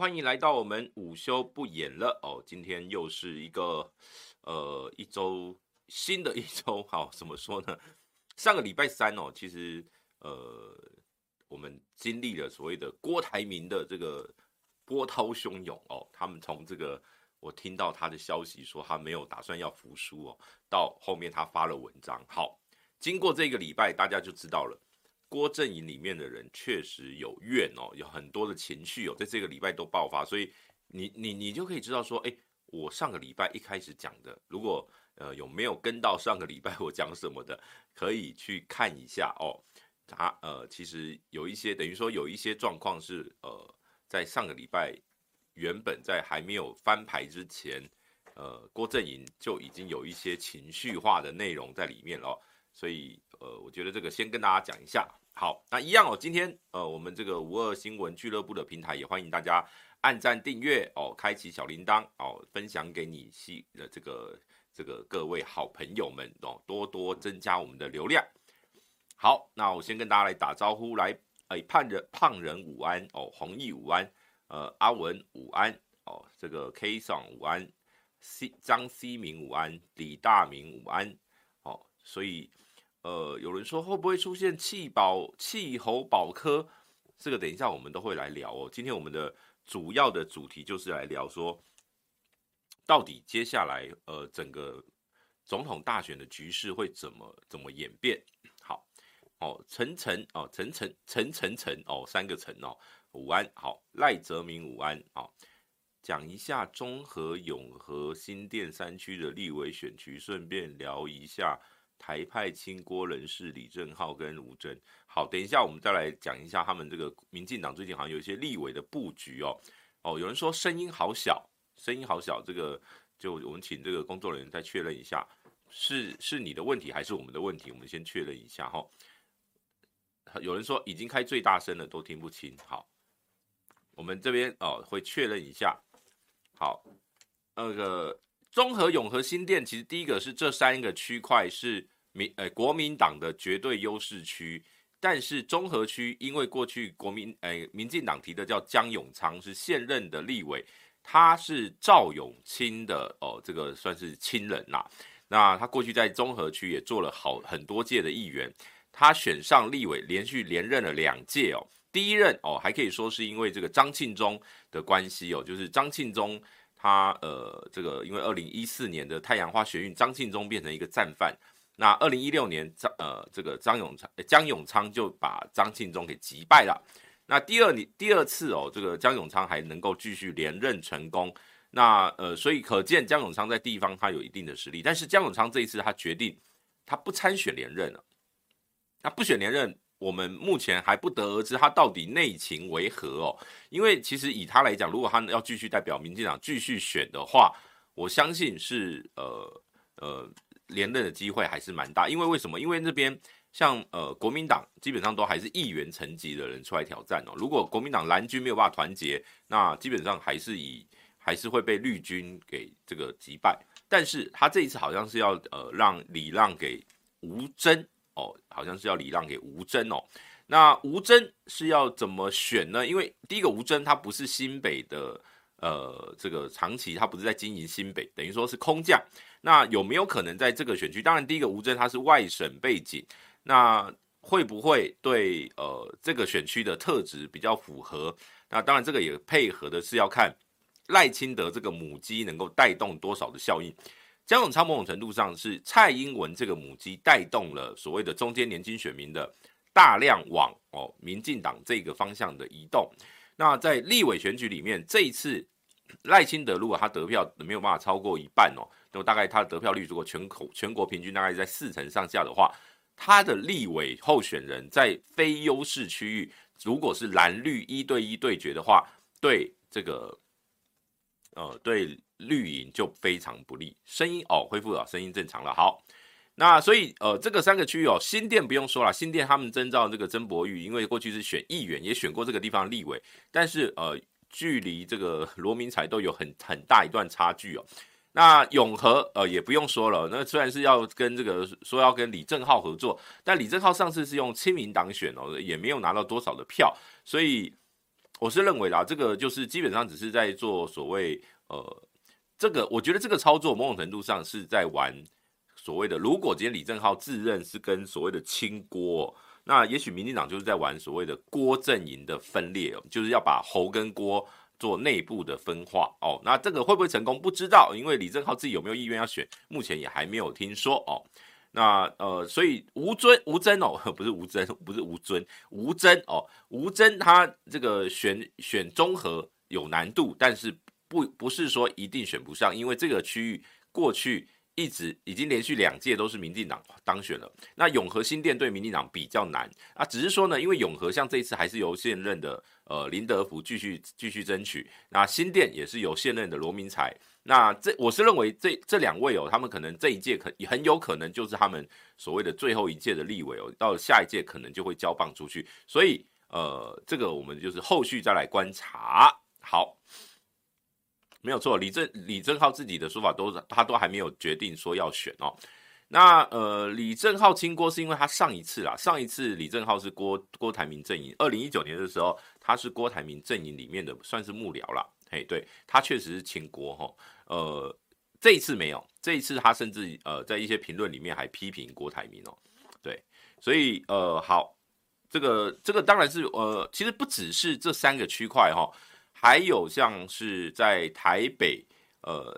欢迎来到我们午休不演了哦。今天又是一个呃一周新的一周，好，怎么说呢？上个礼拜三哦，其实呃我们经历了所谓的郭台铭的这个波涛汹涌哦。他们从这个我听到他的消息说他没有打算要服输哦，到后面他发了文章。好，经过这个礼拜，大家就知道了。郭阵营里面的人确实有怨哦，有很多的情绪哦，在这个礼拜都爆发，所以你你你就可以知道说，哎，我上个礼拜一开始讲的，如果呃有没有跟到上个礼拜我讲什么的，可以去看一下哦。他呃其实有一些等于说有一些状况是呃在上个礼拜原本在还没有翻牌之前，呃郭阵营就已经有一些情绪化的内容在里面了，所以呃我觉得这个先跟大家讲一下。好，那一样哦。今天呃，我们这个五二新闻俱乐部的平台也欢迎大家按赞、订阅哦，开启小铃铛哦，分享给你系的这个这个各位好朋友们哦，多多增加我们的流量。好，那我先跟大家来打招呼，来，哎，胖人胖人午安哦，弘毅午安，呃，阿文午安哦，这个 K 爽午安，C 张 C 明午安，李大明午安哦，所以。呃，有人说会不会出现气保气候保科？这个等一下我们都会来聊哦。今天我们的主要的主题就是来聊说，到底接下来呃整个总统大选的局势会怎么怎么演变？好哦，陈陈哦，陈陈陈陈陈哦，三个陈哦，午安好，赖泽明午安好，讲一下中和永和新店三区的立委选区，顺便聊一下。台派亲郭人士李正浩跟吴峥，好，等一下我们再来讲一下他们这个民进党最近好像有一些立委的布局哦。哦，有人说声音好小，声音好小，这个就我们请这个工作人员再确认一下，是是你的问题还是我们的问题？我们先确认一下哈。有人说已经开最大声了，都听不清。好，我们这边哦会确认一下。好，那个。综合、永和、新店，其实第一个是这三个区块是民呃国民党的绝对优势区，但是综合区因为过去国民呃民进党提的叫江永昌是现任的立委，他是赵永清的哦，这个算是亲人呐。那他过去在综合区也做了好很多届的议员，他选上立委，连续连任了两届哦。第一任哦还可以说是因为这个张庆忠的关系哦，就是张庆忠。他呃，这个因为二零一四年的太阳花学运，张庆忠变成一个战犯。那二零一六年张呃，这个张永昌江永昌就把张庆忠给击败了。那第二年第二次哦，这个江永昌还能够继续连任成功。那呃，所以可见江永昌在地方他有一定的实力。但是江永昌这一次他决定他不参选连任了，他不选连任。我们目前还不得而知他到底内情为何哦，因为其实以他来讲，如果他要继续代表民进党继续选的话，我相信是呃呃连任的机会还是蛮大。因为为什么？因为那边像呃国民党基本上都还是议员层级的人出来挑战哦。如果国民党蓝军没有办法团结，那基本上还是以还是会被绿军给这个击败。但是他这一次好像是要呃让礼让给吴峥。哦，好像是要礼让给吴峥哦。那吴峥是要怎么选呢？因为第一个吴峥他不是新北的，呃，这个长期他不是在经营新北，等于说是空降。那有没有可能在这个选区？当然，第一个吴峥他是外省背景，那会不会对呃这个选区的特质比较符合？那当然，这个也配合的是要看赖清德这个母鸡能够带动多少的效应。江永昌某种程度上是蔡英文这个母鸡带动了所谓的中间年轻选民的大量往哦民进党这个方向的移动。那在立委选举里面，这一次赖清德如果他得票没有办法超过一半哦，那么大概他的得票率如果全口全国平均大概在四成上下的话，他的立委候选人在非优势区域，如果是蓝绿一对一对决的话，对这个呃对。绿营就非常不利，声音哦恢复了，声音正常了。好，那所以呃这个三个区域哦，新店不用说了，新店他们征召这个曾博玉，因为过去是选议员，也选过这个地方立委，但是呃距离这个 罗明才都有很很大一段差距哦。那永和呃也不用说了，那虽然是要跟这个说要跟李正浩合作，但李正浩上次是用亲民党选哦，也没有拿到多少的票，所以我是认为啦，这个就是基本上只是在做所谓呃，这个我觉得这个操作某种程度上是在玩所谓的，如果今天李正浩自认是跟所谓的清郭，那也许民进党就是在玩所谓的郭阵营的分裂哦，就是要把侯跟郭做内部的分化哦。那这个会不会成功？不知道，因为李正浩自己有没有意愿要选，目前也还没有听说哦。那呃，所以吴尊吴峥哦，不是吴峥，不是吴尊，吴峥哦，吴峥他这个选选中和有难度，但是不不是说一定选不上，因为这个区域过去一直已经连续两届都是民进党当选了。那永和新店对民进党比较难啊，只是说呢，因为永和像这一次还是由现任的呃林德福继续继续争取，那新店也是由现任的罗明才。那这我是认为这这两位哦，他们可能这一届可很有可能就是他们所谓的最后一届的立委哦，到下一届可能就会交棒出去，所以呃，这个我们就是后续再来观察。好，没有错，李正李正浩自己的说法都他都还没有决定说要选哦。那呃，李正浩清郭是因为他上一次啦，上一次李正浩是郭郭台铭阵营，二零一九年的时候他是郭台铭阵营里面的算是幕僚啦。嘿，对，他确实是清郭哈，呃，这一次没有，这一次他甚至呃在一些评论里面还批评郭台铭哦，对，所以呃好，这个这个当然是呃其实不只是这三个区块哈，还有像是在台北呃，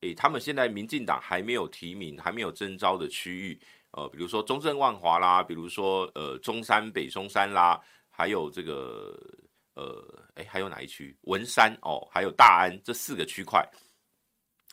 诶，他们现在民进党还没有提名还没有征召的区域，呃，比如说中正万华啦，比如说呃中山北中山啦，还有这个。呃，哎，还有哪一区？文山哦，还有大安这四个区块，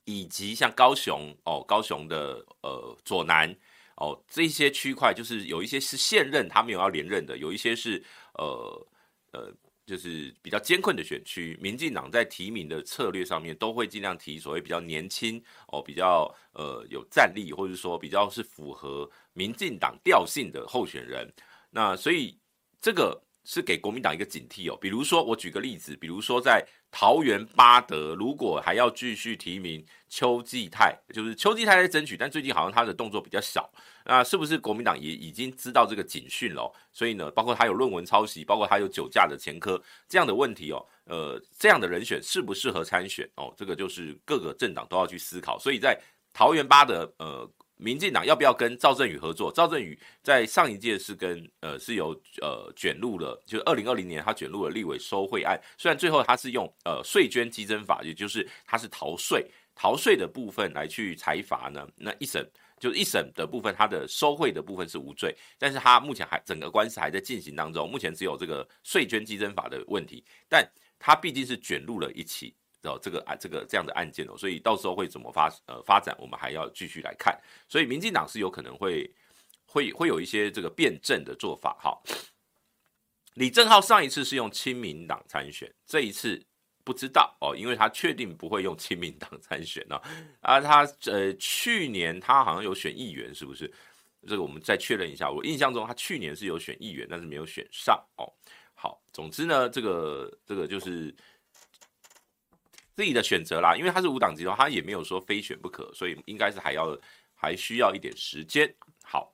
以及像高雄哦，高雄的呃左南哦，这些区块就是有一些是现任他没有要连任的，有一些是呃呃，就是比较艰困的选区。民进党在提名的策略上面都会尽量提所谓比较年轻哦，比较呃有战力，或者说比较是符合民进党调性的候选人。那所以这个。是给国民党一个警惕哦，比如说我举个例子，比如说在桃园八德，如果还要继续提名邱继泰，就是邱继泰在争取，但最近好像他的动作比较少，那是不是国民党也已经知道这个警讯了？所以呢，包括他有论文抄袭，包括他有酒驾的前科这样的问题哦，呃，这样的人选适不适合参选哦？这个就是各个政党都要去思考。所以在桃园八德，呃。民进党要不要跟赵正宇合作？赵正宇在上一届是跟呃是由呃卷入了，就是二零二零年他卷入了立委收贿案。虽然最后他是用呃税捐稽征法，也就是他是逃税逃税的部分来去裁罚呢。那一审就是一审的部分，他的收贿的部分是无罪，但是他目前还整个官司还在进行当中。目前只有这个税捐稽征法的问题，但他毕竟是卷入了一起。哦，这个啊，这个这样的案件哦，所以到时候会怎么发呃发展，我们还要继续来看。所以民进党是有可能会会会有一些这个辩证的做法。哈，李正浩上一次是用亲民党参选，这一次不知道哦，因为他确定不会用亲民党参选呢。啊，他呃去年他好像有选议员，是不是？这个我们再确认一下。我印象中他去年是有选议员，但是没有选上哦。好，总之呢，这个这个就是。自己的选择啦，因为他是无党籍的话，他也没有说非选不可，所以应该是还要还需要一点时间。好，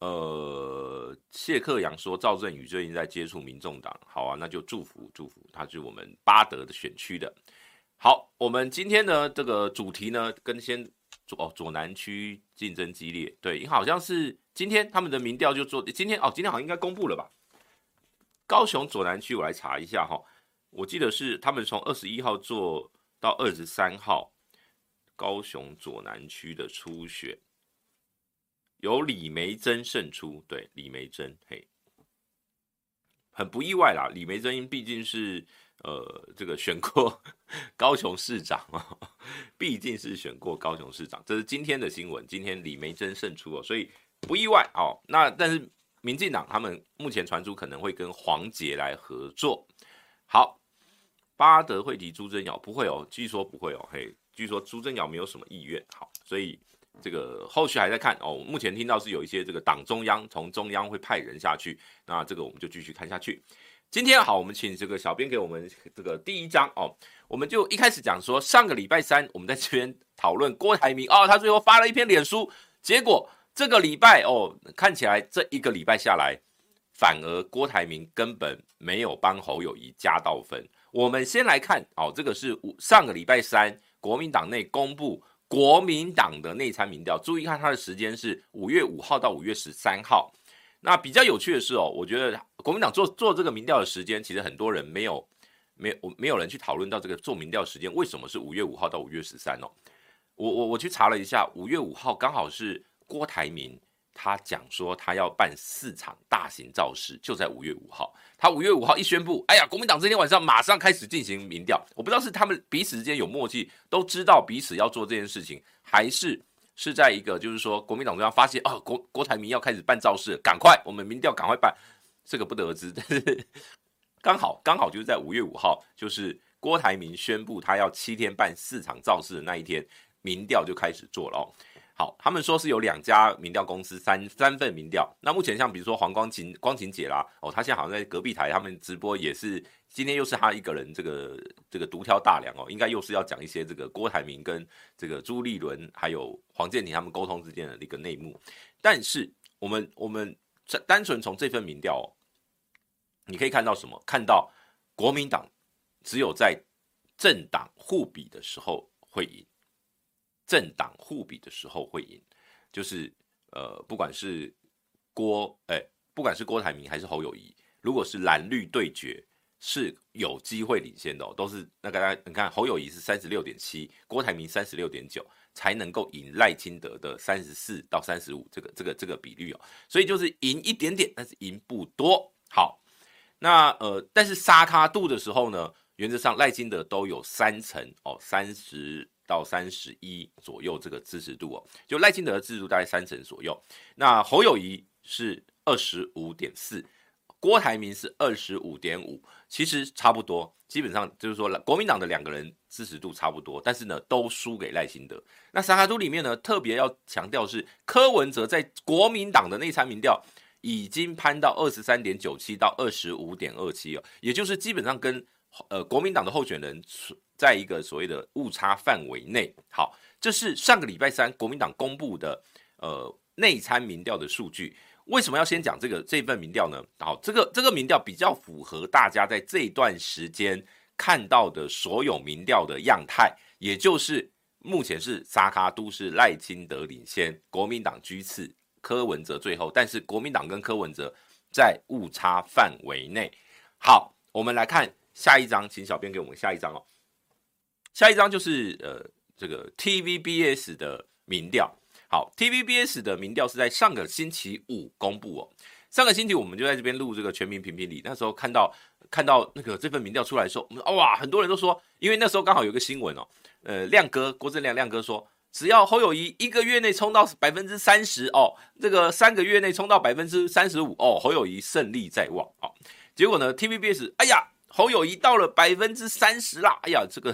呃，谢克阳说赵正宇最近在接触民众党，好啊，那就祝福祝福，他是我们八德的选区的。好，我们今天呢这个主题呢跟先左哦左南区竞争激烈，对，因好像是今天他们的民调就做今天哦，今天好像应该公布了吧？高雄左南区我来查一下哈。我记得是他们从二十一号做到二十三号，高雄左南区的初选，由李梅珍胜出。对，李梅珍，嘿，很不意外啦。李梅珍毕竟是呃这个选过 高雄市长啊，毕竟是选过高雄市长，这是今天的新闻。今天李梅珍胜出哦，所以不意外哦。那但是民进党他们目前传出可能会跟黄杰来合作。好。巴德会提朱贞尧不会哦，据说不会哦，嘿，据说朱贞尧没有什么意愿，好，所以这个后续还在看哦。目前听到是有一些这个党中央从中央会派人下去，那这个我们就继续看下去。今天好，我们请这个小编给我们这个第一章哦，我们就一开始讲说上个礼拜三我们在这边讨论郭台铭哦，他最后发了一篇脸书，结果这个礼拜哦，看起来这一个礼拜下来。反而郭台铭根本没有帮侯友宜加到分。我们先来看，哦，这个是上个礼拜三国民党内公布国民党的内参民调，注意看它的时间是五月五号到五月十三号。那比较有趣的是哦，我觉得国民党做做这个民调的时间，其实很多人没有没有没有人去讨论到这个做民调时间为什么是五月五号到五月十三哦。我我我去查了一下，五月五号刚好是郭台铭。他讲说，他要办四场大型造势，就在五月五号。他五月五号一宣布，哎呀，国民党这天晚上马上开始进行民调。我不知道是他们彼此之间有默契，都知道彼此要做这件事情，还是是在一个就是说，国民党中央发现，哦，郭郭台铭要开始办造势，赶快，我们民调赶快办。这个不得而知，但是刚好刚好就是在五月五号，就是郭台铭宣布他要七天办四场造势的那一天，民调就开始做了哦。好，他们说是有两家民调公司三三份民调。那目前像比如说黄光芹光芹姐啦，哦，他现在好像在隔壁台，他们直播也是今天又是他一个人这个这个独挑大梁哦，应该又是要讲一些这个郭台铭跟这个朱立伦还有黄健庭他们沟通之间的一个内幕。但是我们我们单纯从这份民调，哦，你可以看到什么？看到国民党只有在政党互比的时候会赢。政党互比的时候会赢，就是呃，不管是郭哎，不管是郭台铭还是侯友宜，如果是蓝绿对决，是有机会领先的哦。都是那个大家你看，侯友宜是三十六点七，郭台铭三十六点九，才能够赢赖清德的三十四到三十五这个这个这个比率哦。所以就是赢一点点，但是赢不多。好，那呃，但是沙卡度的时候呢，原则上赖清德都有三成哦，三十。到三十一左右这个支持度哦，就赖清德的支持度大概三成左右。那侯友谊是二十五点四，郭台铭是二十五点五，其实差不多，基本上就是说国民党的两个人支持度差不多，但是呢都输给赖清德。那三卡都里面呢特别要强调是柯文哲在国民党的内参民调已经攀到二十三点九七到二十五点二七哦，也就是基本上跟呃国民党的候选人。在一个所谓的误差范围内，好，这是上个礼拜三国民党公布的呃内参民调的数据。为什么要先讲这个这份民调呢？好，这个这个民调比较符合大家在这段时间看到的所有民调的样态，也就是目前是沙卡都是赖清德领先，国民党居次，柯文哲最后，但是国民党跟柯文哲在误差范围内。好，我们来看下一张，请小编给我们下一张哦。下一张就是呃这个 TVBS 的民调，好，TVBS 的民调是在上个星期五公布哦。上个星期我们就在这边录这个全民评评理，那时候看到看到那个这份民调出来的时候，我们哇，很多人都说，因为那时候刚好有个新闻哦，呃，亮哥郭正亮亮哥说，只要侯友宜一个月内冲到百分之三十哦，这个三个月内冲到百分之三十五哦，侯友宜胜利在望哦。结果呢，TVBS，哎呀，侯友宜到了百分之三十啦，哎呀，这个。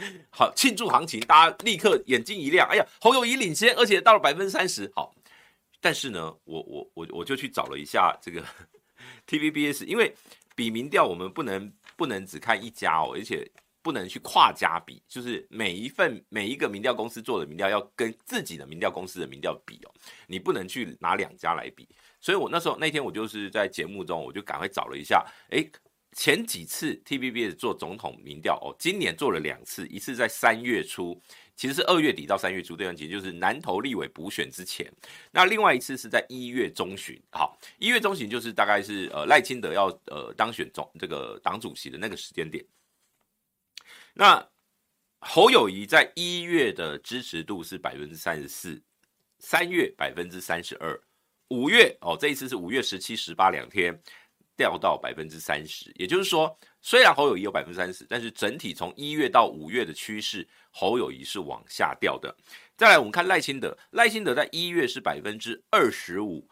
好，庆祝行情，大家立刻眼睛一亮。哎呀，侯友宜领先，而且到了百分之三十。好，但是呢，我我我我就去找了一下这个 TVBS，因为比民调我们不能不能只看一家哦，而且不能去跨家比，就是每一份每一个民调公司做的民调要跟自己的民调公司的民调比哦，你不能去拿两家来比。所以我那时候那天我就是在节目中，我就赶快找了一下，哎。前几次 TVB 做总统民调哦，今年做了两次，一次在三月初，其实是二月底到三月初这段期间，就是南投立委补选之前。那另外一次是在一月中旬，好，一月中旬就是大概是呃赖清德要呃当选总这个党主席的那个时间点。那侯友宜在一月的支持度是百分之三十四，三月百分之三十二，五月哦这一次是五月十七、十八两天。掉到百分之三十，也就是说，虽然侯友谊有百分之三十，但是整体从一月到五月的趋势，侯友谊是往下掉的。再来，我们看赖清德，赖清德在一月是百分之二十五，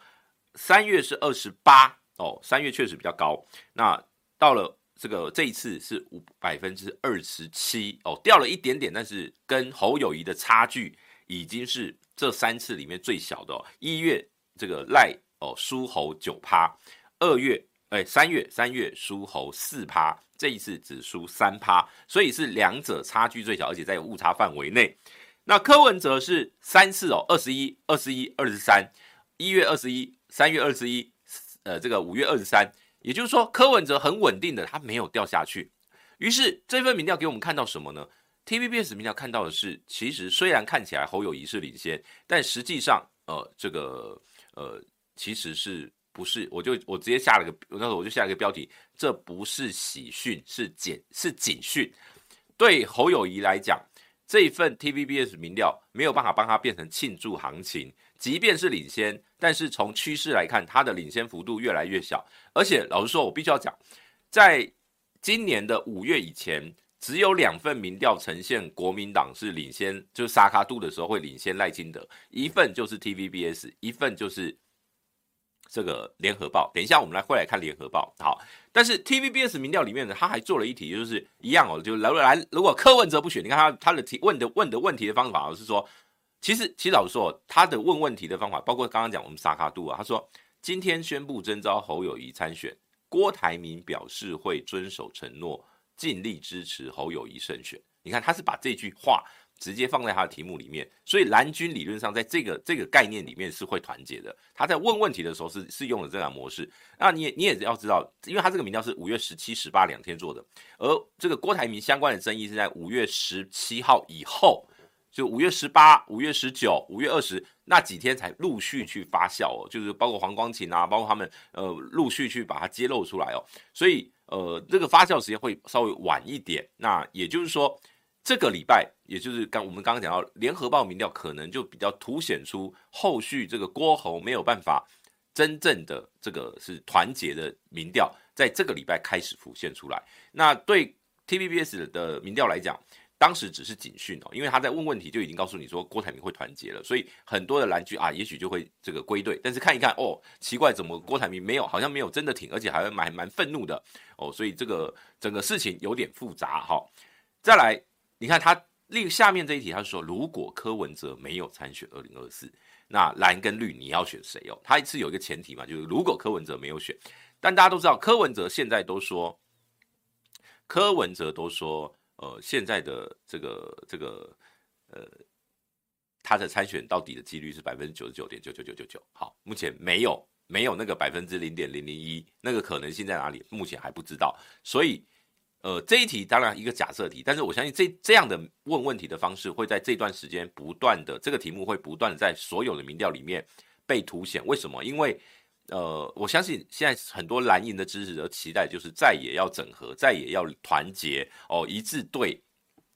三月是二十八，哦，三月确实比较高。那到了这个这一次是五百分之二十七，哦，掉了一点点，但是跟侯友谊的差距已经是这三次里面最小的哦。一月这个赖哦输侯九趴，二月。哎，三月三月输侯四趴，这一次只输三趴，所以是两者差距最小，而且在误差范围内。那柯文哲是三次哦，二十一、二十一、二十三，一月二十一，三月二十一，呃这个五月二十三，也就是说柯文哲很稳定的，他没有掉下去。于是这份民调给我们看到什么呢？TVBS 民调看到的是，其实虽然看起来侯友宜是领先，但实际上呃这个呃其实是不是？我就我直接下了个，那时候我就下了个标题，这不是喜讯，是警是警讯。对侯友宜来讲。这一份 TVBS 民调没有办法帮他变成庆祝行情，即便是领先，但是从趋势来看，他的领先幅度越来越小。而且老实说，我必须要讲，在今年的五月以前，只有两份民调呈现国民党是领先，就是沙卡度的时候会领先赖清德，一份就是 TVBS，一份就是。这个联合报，等一下我们来会来看联合报。好，但是 TVBS 民调里面呢，他还做了一题，就是一样哦，就来来，如果柯文哲不选，你看他他的提问的问的问题的方法是说，其实其实老实说，他的问问题的方法，包括刚刚讲我们萨卡杜啊，他说今天宣布征召侯友宜参选，郭台铭表示会遵守承诺，尽力支持侯友宜胜选。你看他是把这句话。直接放在他的题目里面，所以蓝军理论上在这个这个概念里面是会团结的。他在问问题的时候是是用了这样模式。那你也你也要知道，因为他这个民调是五月十七、十八两天做的，而这个郭台铭相关的争议是在五月十七号以后，就五月十八、五月十九、五月二十那几天才陆续去发酵哦，就是包括黄光芹啊，包括他们呃陆续去把它揭露出来哦，所以呃这个发酵时间会稍微晚一点。那也就是说。这个礼拜，也就是刚我们刚刚讲到联合报民调，可能就比较凸显出后续这个郭侯没有办法真正的这个是团结的民调，在这个礼拜开始浮现出来。那对 TVBS 的民调来讲，当时只是警讯哦，因为他在问问题就已经告诉你说郭台铭会团结了，所以很多的蓝军啊，也许就会这个归队。但是看一看哦，奇怪，怎么郭台铭没有，好像没有真的挺，而且还蛮蛮愤怒的哦，所以这个整个事情有点复杂哈。再来。你看他另下面这一题，他说如果柯文哲没有参选二零二四，那蓝跟绿你要选谁哦？他是有一个前提嘛，就是如果柯文哲没有选，但大家都知道柯文哲现在都说，柯文哲都说，呃，现在的这个这个呃，他的参选到底的几率是百分之九十九点九九九九九。好，目前没有没有那个百分之零点零零一，那个可能性在哪里？目前还不知道，所以。呃，这一题当然一个假设题，但是我相信这这样的问问题的方式会在这段时间不断的，这个题目会不断在所有的民调里面被凸显。为什么？因为呃，我相信现在很多蓝营的支持者期待就是在野要整合，在野要团结哦，一致对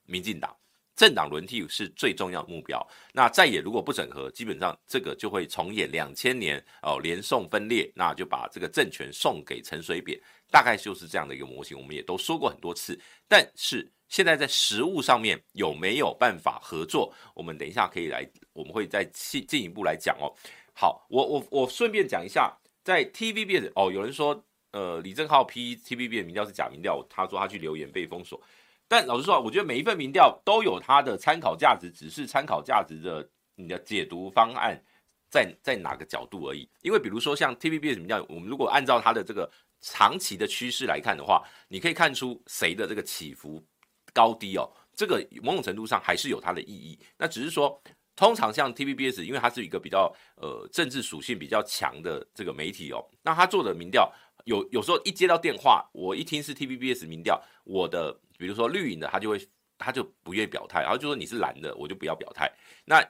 民进党。政党轮替是最重要的目标。那在野如果不整合，基本上这个就会重演两千年哦，连宋分裂，那就把这个政权送给陈水扁，大概就是这样的一个模型。我们也都说过很多次，但是现在在实物上面有没有办法合作？我们等一下可以来，我们会再进进一步来讲哦。好，我我我顺便讲一下，在 TVB 哦，有人说呃李正浩批 TVB 的民调是假民调，他说他去留言被封锁。但老实说，我觉得每一份民调都有它的参考价值，只是参考价值的你的解读方案在在哪个角度而已。因为比如说像 TVBS 民调，我们如果按照它的这个长期的趋势来看的话，你可以看出谁的这个起伏高低哦，这个某种程度上还是有它的意义。那只是说，通常像 TVBS，因为它是一个比较呃政治属性比较强的这个媒体哦，那他做的民调有有时候一接到电话，我一听是 TVBS 民调，我的。比如说绿营的，他就会他就不愿意表态，然后就说你是蓝的，我就不要表态。那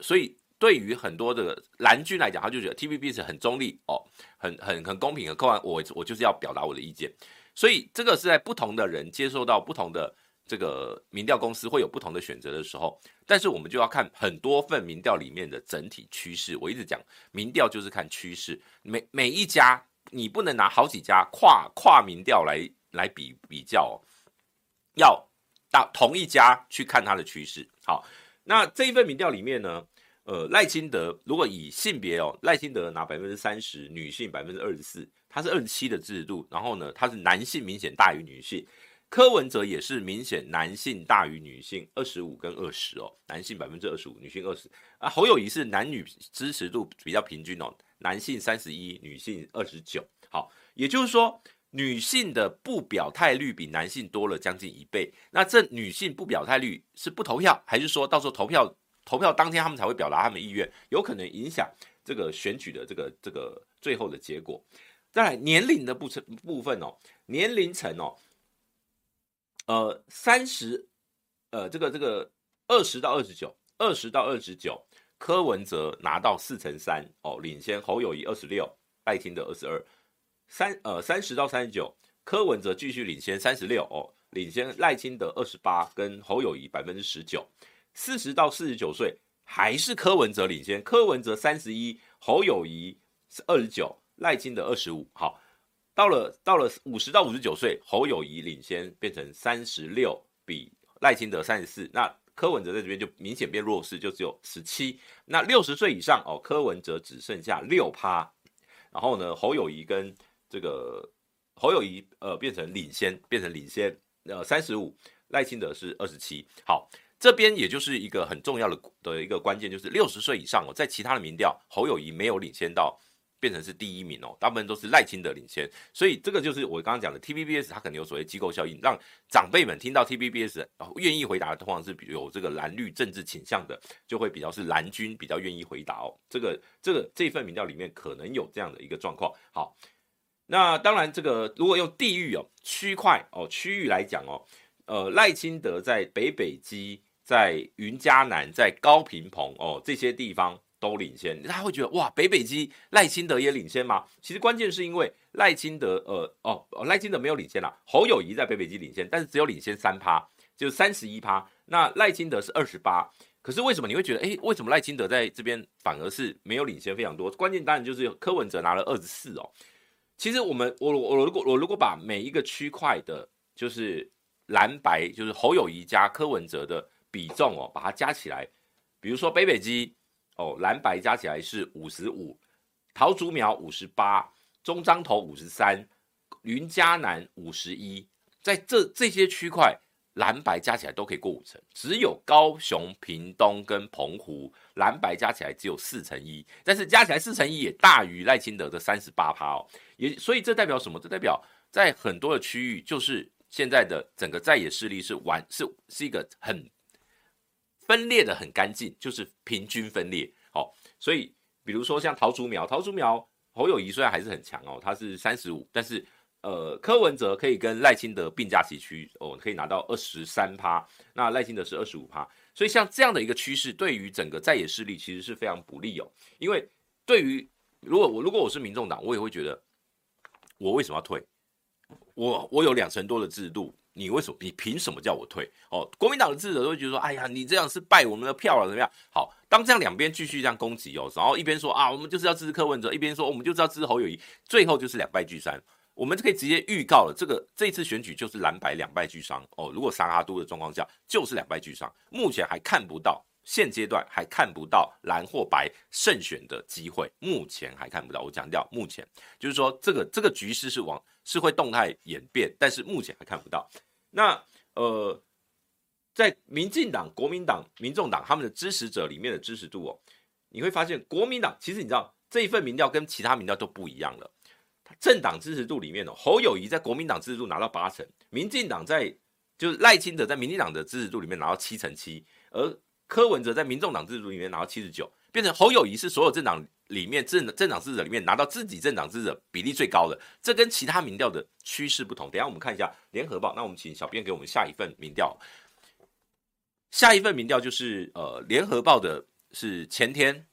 所以对于很多的蓝军来讲，他就觉得 TVB 是很中立哦，很很很公平的。客观我我就是要表达我的意见。所以这个是在不同的人接受到不同的这个民调公司会有不同的选择的时候，但是我们就要看很多份民调里面的整体趋势。我一直讲民调就是看趋势，每每一家你不能拿好几家跨跨民调来来比比较哦。要到同一家去看它的趋势。好，那这一份民调里面呢，呃，赖清德如果以性别哦，赖清德拿百分之三十，女性百分之二十四，他是二十七的支持度。然后呢，他是男性明显大于女性，柯文哲也是明显男性大于女性，二十五跟二十哦，男性百分之二十五，女性二十。啊，侯友谊是男女支持度比较平均哦，男性三十一，女性二十九。好，也就是说。女性的不表态率比男性多了将近一倍，那这女性不表态率是不投票，还是说到时候投票投票当天他们才会表达他们意愿，有可能影响这个选举的这个这个最后的结果。再来年龄的部成部分哦，年龄层哦，呃，三十，呃，这个这个二十到二十九，二十到二十九，柯文哲拿到四成三哦，领先侯友宜二十六，赖清德二十二，三呃三十到三十九，柯文哲继续领先三十六哦，领先赖清德二十八，跟侯友宜百分之十九，四十到四十九岁还是柯文哲领先，柯文哲三十一，侯友宜是二十九。赖清德二十五，好，到了到了五十到五十九岁，侯友宜领先变成三十六，比赖清德三十四。那柯文哲在这边就明显变弱势，就只有十七。那六十岁以上哦，柯文哲只剩下六趴。然后呢，侯友宜跟这个侯友宜呃变成领先，变成领先呃三十五，赖清德是二十七。好，这边也就是一个很重要的的一个关键，就是六十岁以上哦，在其他的民调，侯友宜没有领先到。变成是第一名哦，大部分都是赖清德领先，所以这个就是我刚刚讲的 TVBS，它可能有所谓机构效应，让长辈们听到 TVBS 愿意回答的通常是比有这个蓝绿政治倾向的，就会比较是蓝军比较愿意回答哦。这个这个这份民调里面可能有这样的一个状况。好，那当然这个如果用地域哦区块哦区域来讲哦，呃赖清德在北北基、在云嘉南、在高屏澎哦这些地方。都领先，大家会觉得哇，北北基赖清德也领先吗？其实关键是因为赖清德，呃，哦，赖清德没有领先啦，侯友宜在北北基领先，但是只有领先三趴，就三十一趴。那赖清德是二十八，可是为什么你会觉得，诶，为什么赖清德在这边反而是没有领先非常多？关键当然就是柯文哲拿了二十四哦。其实我们，我我如果我如果把每一个区块的，就是蓝白，就是侯友宜加柯文哲的比重哦，把它加起来，比如说北北基。哦，蓝白加起来是五十五，桃竹苗五十八，中彰投五十三，云嘉南五十一，在这这些区块，蓝白加起来都可以过五成，只有高雄、屏东跟澎湖蓝白加起来只有四成一，但是加起来四成一也大于赖清德的三十八趴哦，也所以这代表什么？这代表在很多的区域，就是现在的整个在野势力是完是是一个很。分裂的很干净，就是平均分裂。哦，所以比如说像桃竹苗，桃竹苗侯友谊虽然还是很强哦，他是三十五，但是呃柯文哲可以跟赖清德并驾齐驱哦，可以拿到二十三趴，那赖清德是二十五趴。所以像这样的一个趋势，对于整个在野势力其实是非常不利哦。因为对于如果我如果我是民众党，我也会觉得我为什么要退？我我有两成多的制度。你为什么？你凭什么叫我退？哦，国民党的智者都会觉得说：“哎呀，你这样是败我们的票了，怎么样？”好，当这样两边继续这样攻击哦，然后一边说啊，我们就是要支持柯文哲，一边说我们就是要支持侯友谊，最后就是两败俱伤。我们就可以直接预告了，这个这次选举就是蓝白两败俱伤哦。如果三阿都的状况下，就是两败俱伤，目前还看不到。现阶段还看不到蓝或白胜选的机会，目前还看不到。我强调，目前就是说这个这个局势是往是会动态演变，但是目前还看不到。那呃，在民进党、国民党、民众党他们的支持者里面的支持度哦，你会发现国民党其实你知道这一份民调跟其他民调都不一样了。政党支持度里面哦，侯友谊在国民党支持度拿到八成，民进党在就是赖清德在民进党的支持度里面拿到七成七，而柯文哲在民众党制度里面拿到七十九，变成侯友宜是所有政党里面政政党支持者里面拿到自己政党支持者比例最高的，这跟其他民调的趋势不同。等下我们看一下联合报，那我们请小编给我们下一份民调。下一份民调就是呃联合报的是前天，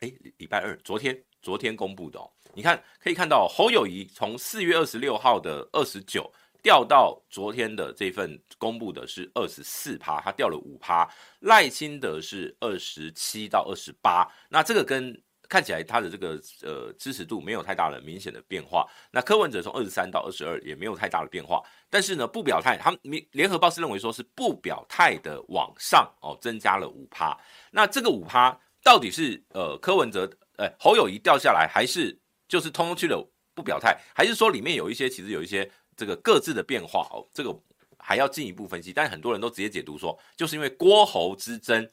哎礼拜二昨天昨天公布的哦，你看可以看到侯友宜从四月二十六号的二十九。掉到昨天的这份公布的是二十四趴，它掉了五趴。赖清德是二十七到二十八，那这个跟看起来他的这个呃支持度没有太大的明显的变化。那柯文哲从二十三到二十二也没有太大的变化，但是呢不表态，他们联合报是认为说是不表态的往上哦增加了五趴。那这个五趴到底是呃柯文哲呃侯友谊掉下来，还是就是通通去了不表态，还是说里面有一些其实有一些。这个各自的变化哦，这个还要进一步分析。但很多人都直接解读说，就是因为郭侯之争，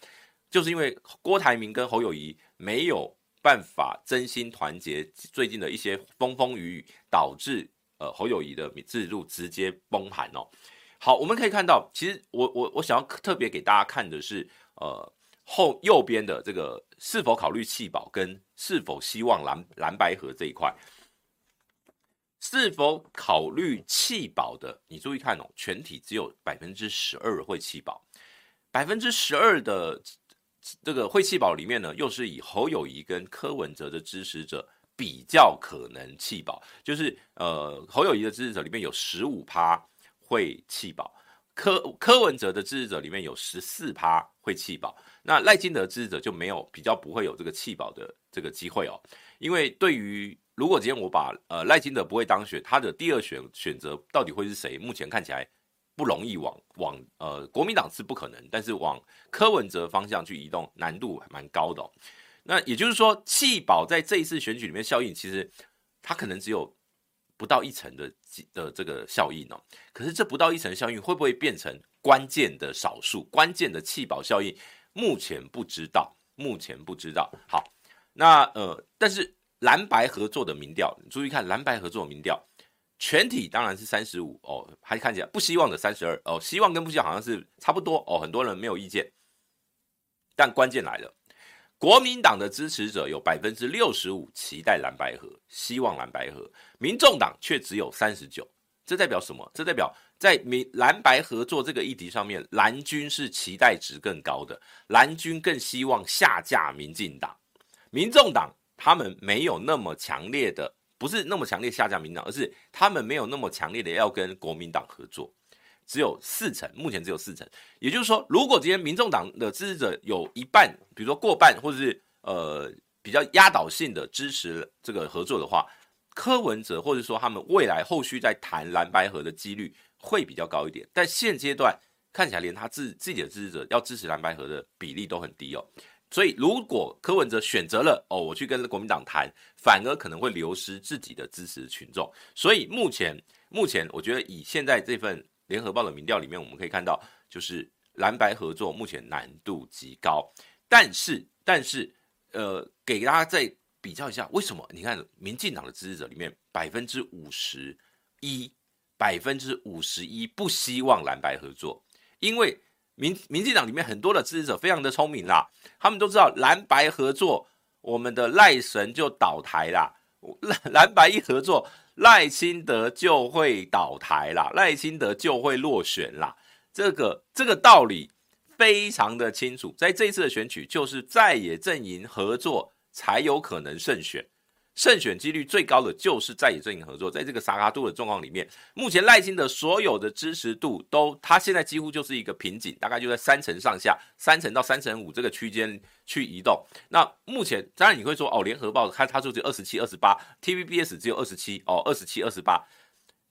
就是因为郭台铭跟侯友宜没有办法真心团结，最近的一些风风雨雨，导致呃侯友宜的制度直接崩盘哦。好，我们可以看到，其实我我我想要特别给大家看的是，呃后右边的这个是否考虑弃保跟是否希望蓝蓝白合这一块。是否考虑弃保的？你注意看哦，全体只有百分之十二会弃保，百分之十二的这个会弃保里面呢，又是以侯友宜跟柯文哲的支持者比较可能弃保，就是呃侯友宜的支持者里面有十五趴会弃保，柯柯文哲的支持者里面有十四趴会弃保，那赖金德支持者就没有比较不会有这个弃保的这个机会哦，因为对于如果今天我把呃赖清德不会当选，他的第二选选择到底会是谁？目前看起来不容易往往呃国民党是不可能，但是往柯文哲方向去移动难度还蛮高的哦。那也就是说，弃保在这一次选举里面效应，其实它可能只有不到一成的的这个效应哦。可是这不到一成的效应会不会变成关键的少数？关键的弃保效应，目前不知道，目前不知道。好，那呃，但是。蓝白合作的民调，你注意看蓝白合作民调，全体当然是三十五哦，还看起来不希望的三十二哦，希望跟不希望好像是差不多哦，很多人没有意见。但关键来了，国民党的支持者有百分之六十五期待蓝白合，希望蓝白合，民众党却只有三十九，这代表什么？这代表在民蓝白合作这个议题上面，蓝军是期待值更高的，蓝军更希望下架民进党，民众党。他们没有那么强烈的，不是那么强烈下降民党，而是他们没有那么强烈的要跟国民党合作，只有四成，目前只有四成。也就是说，如果今天民众党的支持者有一半，比如说过半，或者是呃比较压倒性的支持这个合作的话，柯文哲或者说他们未来后续在谈蓝白合的几率会比较高一点。但现阶段看起来，连他自自己的支持者要支持蓝白合的比例都很低哦。所以，如果柯文哲选择了哦，我去跟国民党谈，反而可能会流失自己的支持群众。所以目前，目前我觉得以现在这份联合报的民调里面，我们可以看到，就是蓝白合作目前难度极高。但是，但是，呃，给大家再比较一下，为什么？你看，民进党的支持者里面，百分之五十一，百分之五十一不希望蓝白合作，因为。民民进党里面很多的支持者非常的聪明啦，他们都知道蓝白合作，我们的赖神就倒台啦。蓝 蓝白一合作，赖清德就会倒台啦，赖清德就会落选啦。这个这个道理非常的清楚，在这一次的选举，就是在野阵营合作才有可能胜选。胜选几率最高的就是在野阵营合作，在这个萨卡度的状况里面，目前赖清德所有的支持度都，他现在几乎就是一个瓶颈，大概就在三成上下，三成到三成五这个区间去移动。那目前当然你会说，哦，联合报它它就只有二十七、二十八，TVBS 只有二十七，哦，二十七、二十八，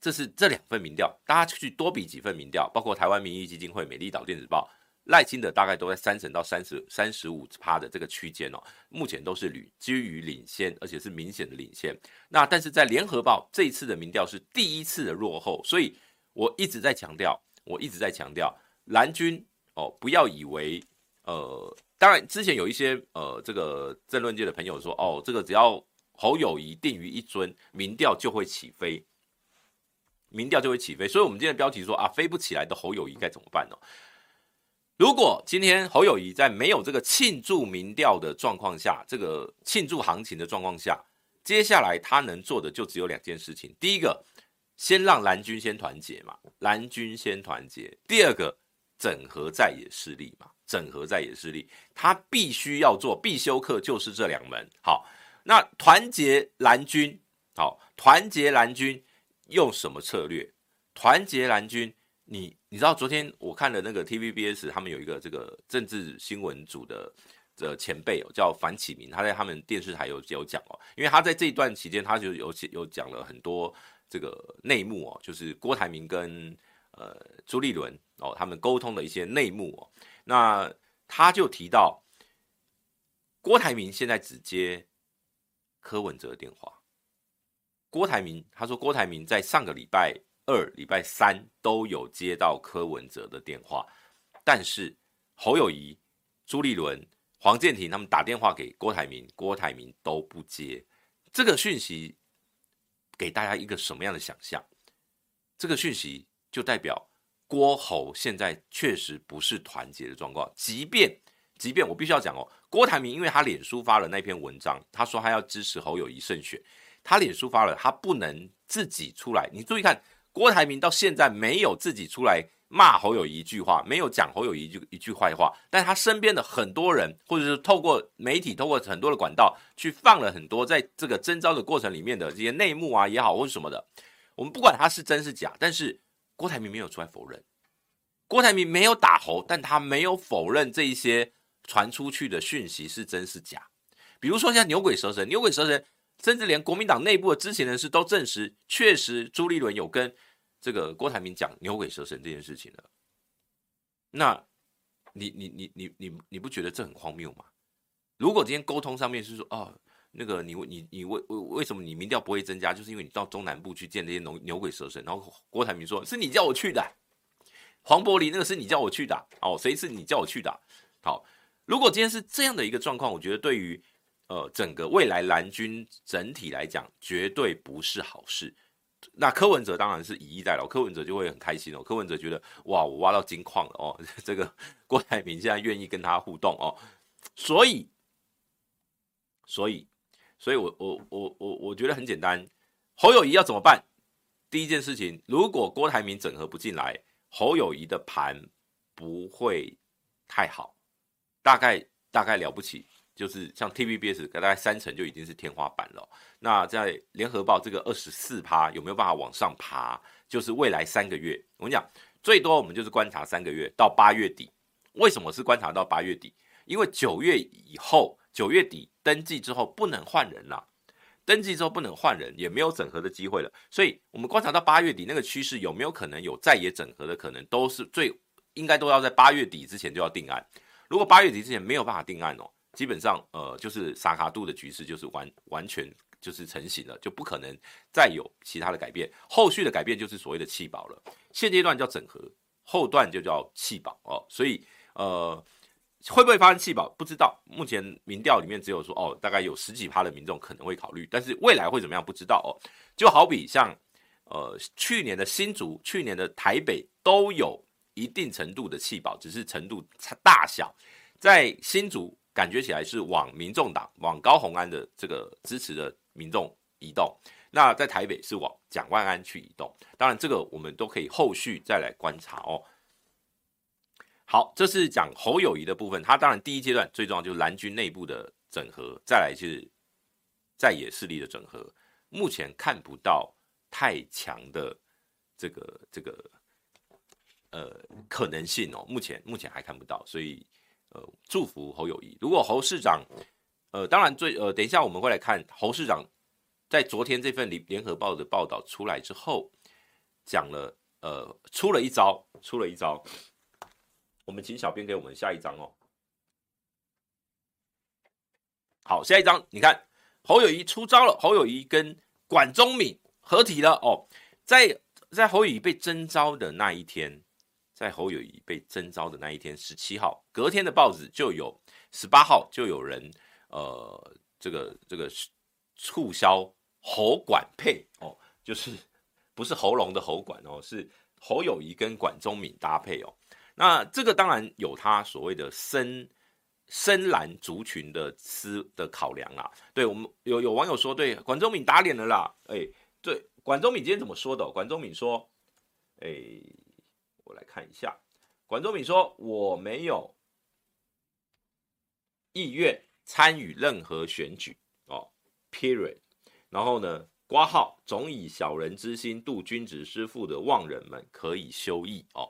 这是这两份民调，大家去多比几份民调，包括台湾民意基金会、美丽岛电子报。赖清德大概都在三成到三十三十五趴的这个区间哦，目前都是屡居于领先，而且是明显的领先。那但是在联合报这一次的民调是第一次的落后，所以我一直在强调，我一直在强调蓝军哦，不要以为呃，当然之前有一些呃这个政论界的朋友说哦，这个只要侯友宜定于一尊，民调就会起飞，民调就会起飞。所以我们今天的标题说啊，飞不起来的侯友宜该怎么办呢？如果今天侯友谊在没有这个庆祝民调的状况下，这个庆祝行情的状况下，接下来他能做的就只有两件事情：第一个，先让蓝军先团结嘛，蓝军先团结；第二个，整合在野势力嘛，整合在野势力，他必须要做必修课，就是这两门。好，那团结蓝军，好，团结蓝军用什么策略？团结蓝军。你你知道昨天我看了那个 TVBS，他们有一个这个政治新闻组的的前辈哦，叫樊启明，他在他们电视台有有讲哦，因为他在这一段期间，他就有有讲了很多这个内幕哦，就是郭台铭跟呃朱立伦哦他们沟通的一些内幕哦，那他就提到郭台铭现在只接柯文哲的电话，郭台铭他说郭台铭在上个礼拜。二礼拜三都有接到柯文哲的电话，但是侯友谊、朱立伦、黄健庭他们打电话给郭台铭，郭台铭都不接。这个讯息给大家一个什么样的想象？这个讯息就代表郭侯现在确实不是团结的状况。即便即便我必须要讲哦，郭台铭因为他脸书发了那篇文章，他说他要支持侯友谊胜选，他脸书发了，他不能。自己出来。你注意看，郭台铭到现在没有自己出来骂侯友一句话，没有讲侯友一句一句坏话，但他身边的很多人，或者是透过媒体，透过很多的管道去放了很多在这个征召的过程里面的这些内幕啊也好，或者什么的。我们不管他是真是假，但是郭台铭没有出来否认。郭台铭没有打侯，但他没有否认这一些传出去的讯息是真是假。比如说像牛鬼蛇神，牛鬼蛇神，甚至连国民党内部的知情人士都证实，确实朱立伦有跟这个郭台铭讲牛鬼蛇神这件事情了。那你你你你你你不觉得这很荒谬吗？如果今天沟通上面是说，哦，那个你你你为为为什么你民调不会增加，就是因为你到中南部去见这些牛牛鬼蛇神，然后郭台铭说是你叫我去的。黄伯林那个是你叫我去的哦，谁是你叫我去的？好，如果今天是这样的一个状况，我觉得对于呃整个未来蓝军整体来讲，绝对不是好事。那柯文哲当然是以逸待劳，柯文哲就会很开心哦。柯文哲觉得哇，我挖到金矿了哦，这个 郭台铭现在愿意跟他互动哦，所以，所以，所以我我我我我觉得很简单，侯友谊要怎么办？第一件事情，如果郭台铭整合不进来。侯友谊的盘不会太好，大概大概了不起，就是像 TVBS 大概三成就已经是天花板了。那在联合报这个二十四趴有没有办法往上爬？就是未来三个月，我跟你讲，最多我们就是观察三个月到八月底。为什么是观察到八月底？因为九月以后，九月底登记之后不能换人了。登记之后不能换人，也没有整合的机会了，所以我们观察到八月底那个趋势有没有可能有再也整合的可能，都是最应该都要在八月底之前就要定案。如果八月底之前没有办法定案哦，基本上呃就是萨卡度的局势就是完完全就是成型了，就不可能再有其他的改变。后续的改变就是所谓的弃保了，现阶段叫整合，后段就叫弃保哦，所以呃。会不会发生弃保？不知道。目前民调里面只有说哦，大概有十几趴的民众可能会考虑，但是未来会怎么样不知道哦。就好比像呃去年的新竹、去年的台北都有一定程度的弃保，只是程度差大小。在新竹感觉起来是往民众党、往高虹安的这个支持的民众移动，那在台北是往蒋万安去移动。当然，这个我们都可以后续再来观察哦。好，这是讲侯友宜的部分。他当然第一阶段最重要就是蓝军内部的整合，再来就是在野势力的整合。目前看不到太强的这个这个呃可能性哦，目前目前还看不到，所以呃祝福侯友谊。如果侯市长呃，当然最呃，等一下我们会来看侯市长在昨天这份联联合报的报道出来之后，讲了呃出了一招，出了一招。我们请小编给我们下一张哦。好，下一张，你看侯友谊出招了。侯友谊跟管中闵合体了哦。在在侯友谊被征召的那一天，在侯友宜被征召的那一天，十七号，隔天的报纸就有十八号就有人呃，这个这个促销侯管配哦，就是不是喉咙的喉管哦，是侯友谊跟管中敏搭配哦。那这个当然有他所谓的深深蓝族群的思的考量啦。对我们有有网友说，对管中敏打脸了啦。哎，对管中敏今天怎么说的？管中敏说，哎，来看一下，管中闵说我没有意愿参与任何选举哦，period。然后呢，挂号总以小人之心度君子之腹的妄人们可以休矣哦。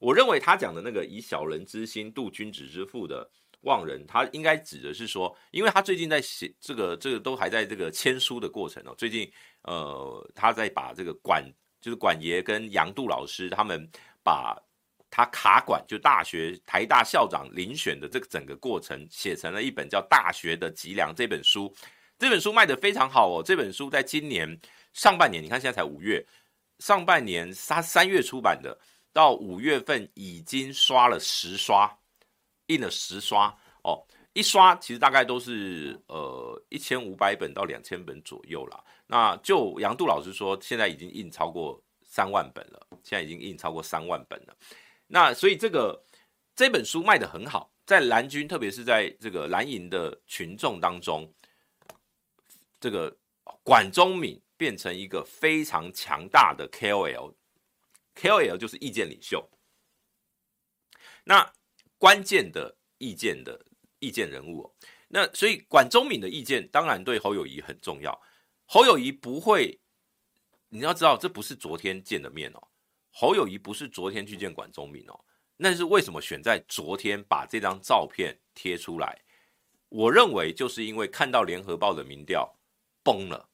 我认为他讲的那个以小人之心度君子之腹的妄人，他应该指的是说，因为他最近在写这个，这个都还在这个签书的过程哦。最近，呃，他在把这个管，就是管爷跟杨度老师他们把他卡管，就大学台大校长遴选的这个整个过程写成了一本叫《大学的脊梁》这本书。这本书卖得非常好哦。这本书在今年上半年，你看现在才五月，上半年他三月出版的。到五月份已经刷了十刷，印了十刷哦，一刷其实大概都是呃一千五百本到两千本左右啦。那就杨度老师说，现在已经印超过三万本了，现在已经印超过三万本了。那所以这个这本书卖得很好，在蓝军，特别是在这个蓝营的群众当中，这个管中闵变成一个非常强大的 KOL，KOL 就是意见领袖。那关键的意见的意见人物，那所以管中闵的意见当然对侯友宜很重要。侯友宜不会，你要知道这不是昨天见的面哦。侯友谊不是昨天去见管中闵哦，那是为什么选在昨天把这张照片贴出来？我认为就是因为看到联合报的民调崩了，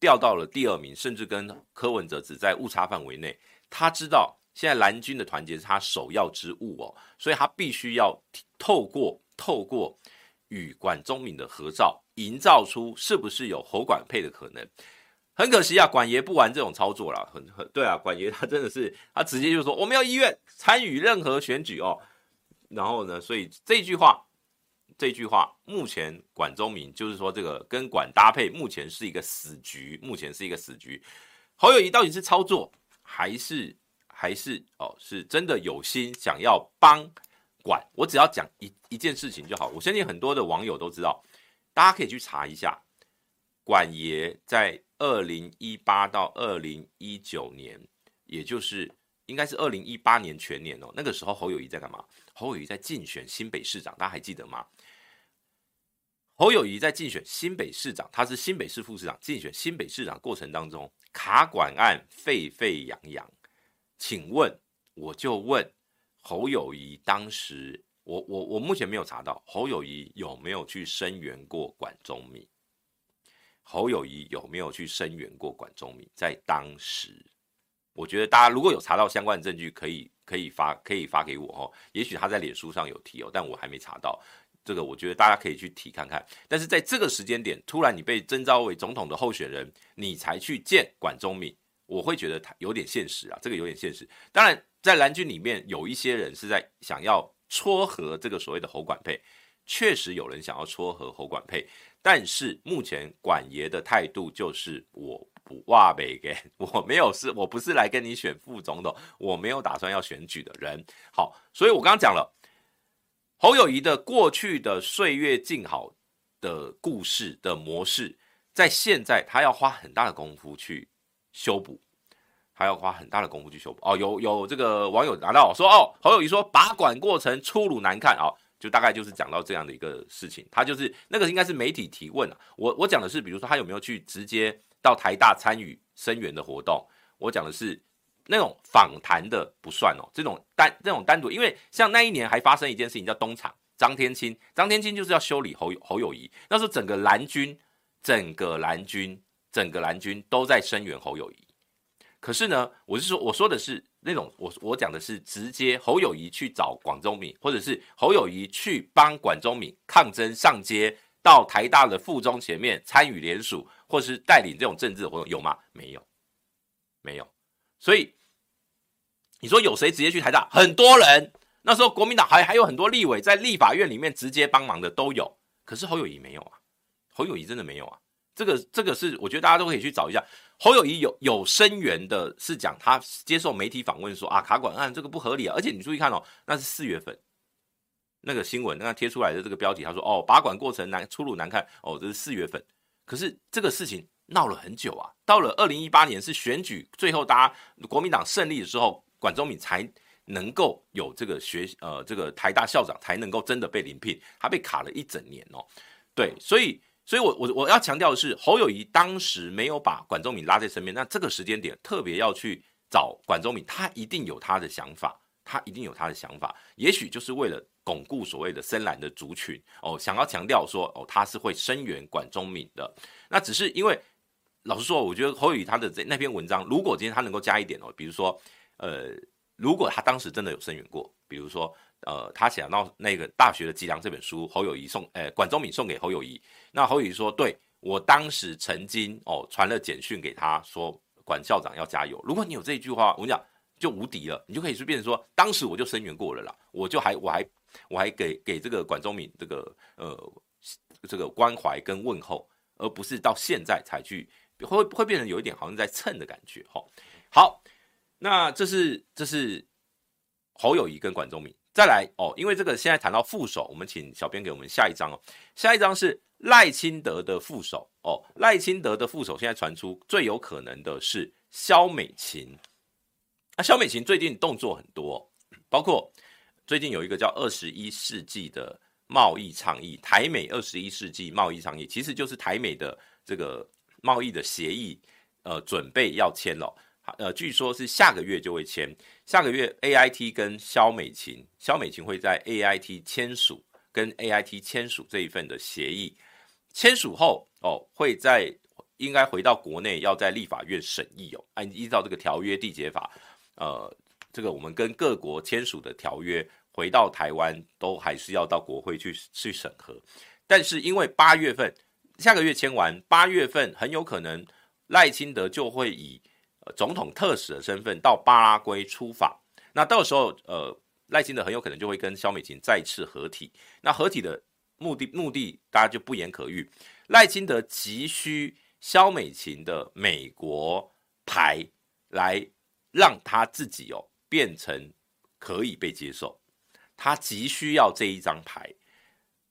掉到了第二名，甚至跟柯文哲只在误差范围内。他知道现在蓝军的团结是他首要之务哦，所以他必须要透过透过与管中闵的合照，营造出是不是有侯管配的可能。很可惜啊，管爷不玩这种操作啦。很很对啊，管爷他真的是他直接就说我没有意愿参与任何选举哦。然后呢，所以这句话。这句话目前管中明就是说，这个跟管搭配目前是一个死局，目前是一个死局。侯友宜到底是操作还是还是哦，是真的有心想要帮管？我只要讲一一件事情就好。我相信很多的网友都知道，大家可以去查一下，管爷在二零一八到二零一九年，也就是应该是二零一八年全年哦，那个时候侯友谊在干嘛？侯友谊在竞选新北市长，大家还记得吗？侯友谊在竞选新北市长，他是新北市副市长。竞选新北市长过程当中，卡管案沸沸扬扬。请问，我就问侯友谊，当时我我我目前没有查到侯友谊有没有去声援过管中闵？侯友谊有没有去声援过管中闵？在当时，我觉得大家如果有查到相关的证据，可以可以发可以发给我哦。也许他在脸书上有提哦，但我还没查到。这个我觉得大家可以去提看看，但是在这个时间点，突然你被征召为总统的候选人，你才去见管中闵，我会觉得他有点现实啊，这个有点现实。当然，在蓝军里面有一些人是在想要撮合这个所谓的侯管配，确实有人想要撮合侯管配，但是目前管爷的态度就是我不挖北给，我没有是，我不是来跟你选副总统，我没有打算要选举的人。好，所以我刚刚讲了。侯友谊的过去的岁月静好的故事的模式，在现在他要花很大的功夫去修补，还要花很大的功夫去修补。哦，有有这个网友拿到说，哦，侯友谊说把管过程粗鲁难看，哦，就大概就是讲到这样的一个事情。他就是那个应该是媒体提问啊，我我讲的是，比如说他有没有去直接到台大参与声援的活动，我讲的是。那种访谈的不算哦，这种单这种单独，因为像那一年还发生一件事情叫东厂，张天青，张天青就是要修理侯侯友宜，那时候整个蓝军，整个蓝军，整个蓝军都在声援侯友宜。可是呢，我是说，我说的是那种，我我讲的是直接侯友谊去找管中闵，或者是侯友谊去帮管中闵抗争上街，到台大的附中前面参与联署，或是带领这种政治活动，有吗？没有，没有。所以你说有谁直接去台大？很多人，那时候国民党还还有很多立委在立法院里面直接帮忙的都有，可是侯友谊没有啊，侯友谊真的没有啊。这个这个是我觉得大家都可以去找一下，侯友宜有有声援的，是讲他接受媒体访问说啊，卡管案这个不合理啊，而且你注意看哦，那是四月份那个新闻，那贴出来的这个标题，他说哦，把管过程难粗鲁难看哦，这是四月份，可是这个事情。闹了很久啊，到了二零一八年是选举最后，大家国民党胜利的时候，管中闵才能够有这个学呃这个台大校长才能够真的被临聘，他被卡了一整年哦。对，所以所以我我我要强调的是，侯友谊当时没有把管中闵拉在身边，那这个时间点特别要去找管中闵，他一定有他的想法，他一定有他的想法，也许就是为了巩固所谓的深蓝的族群哦，想要强调说哦他是会声援管中闵的，那只是因为。老实说，我觉得侯友谊他的这那篇文章，如果今天他能够加一点哦，比如说，呃，如果他当时真的有声援过，比如说，呃，他想到那个《大学的脊梁》这本书，侯友谊送，呃，管中闵送给侯友谊，那侯友谊说，对，我当时曾经哦传了简讯给他说，管校长要加油。如果你有这一句话，我跟你讲就无敌了，你就可以去变成说，当时我就声援过了啦，我就还我还我还给给这个管中闵这个呃这个关怀跟问候，而不是到现在才去。会会变成有一点好像在蹭的感觉，好，那这是这是侯友谊跟管中闵。再来哦，因为这个现在谈到副手，我们请小编给我们下一张哦。下一张是赖清德的副手哦，赖清德的副手现在传出最有可能的是萧美琴。那萧美琴最近动作很多，包括最近有一个叫“二十一世纪”的贸易倡议，台美二十一世纪贸易倡议，其实就是台美的这个贸易的协议，呃，准备要签了。呃，据说是下个月就会签。下个月，AIT 跟萧美琴，萧美琴会在 AIT 签署跟 AIT 签署这一份的协议。签署后，哦，会在应该回到国内，要在立法院审议哦。按依照这个条约缔结法，呃，这个我们跟各国签署的条约回到台湾，都还是要到国会去去审核。但是因为八月份下个月签完，八月份很有可能赖清德就会以总统特使的身份到巴拉圭出访，那到时候，呃，赖清德很有可能就会跟萧美琴再次合体。那合体的目的，目的大家就不言可喻。赖清德急需萧美琴的美国牌来让他自己哦变成可以被接受，他急需要这一张牌。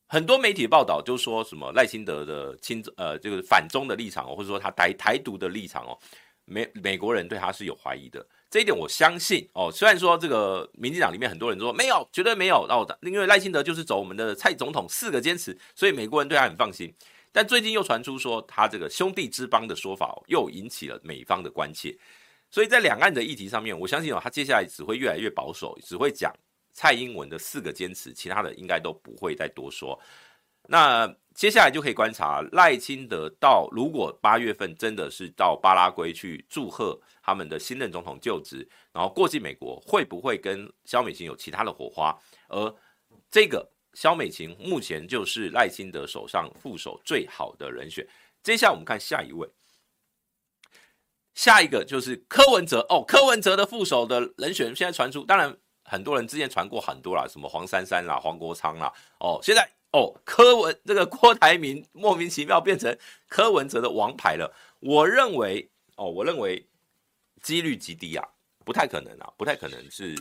很多媒体报道就说什么赖清德的亲呃这个反中的立场哦，或者说他台台独的立场哦。美美国人对他是有怀疑的，这一点我相信哦。虽然说这个民进党里面很多人说没有，绝对没有哦，因为赖清德就是走我们的蔡总统四个坚持，所以美国人对他很放心。但最近又传出说他这个兄弟之邦的说法，又引起了美方的关切。所以在两岸的议题上面，我相信哦，他接下来只会越来越保守，只会讲蔡英文的四个坚持，其他的应该都不会再多说。那。接下来就可以观察赖清德到，如果八月份真的是到巴拉圭去祝贺他们的新任总统就职，然后过境美国，会不会跟萧美琴有其他的火花？而这个萧美琴目前就是赖清德手上副手最好的人选。接下来我们看下一位，下一个就是柯文哲哦，柯文哲的副手的人选现在传出，当然很多人之前传过很多啦，什么黄珊珊啦、黄国昌啦，哦，现在。哦，柯文这个郭台铭莫名其妙变成柯文哲的王牌了。我认为，哦，我认为几率极低啊，不太可能啊，不太可能是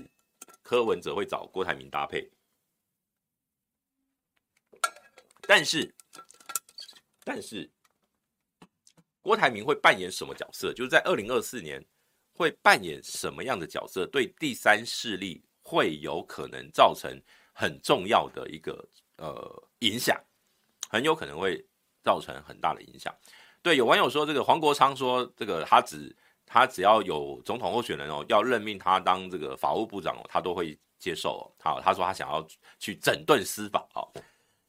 柯文哲会找郭台铭搭配。但是，但是郭台铭会扮演什么角色？就是在二零二四年会扮演什么样的角色？对第三势力会有可能造成很重要的一个。呃，影响很有可能会造成很大的影响。对，有网友说，这个黄国昌说，这个他只他只要有总统候选人哦，要任命他当这个法务部长哦，他都会接受。好，他说他想要去整顿司法。好，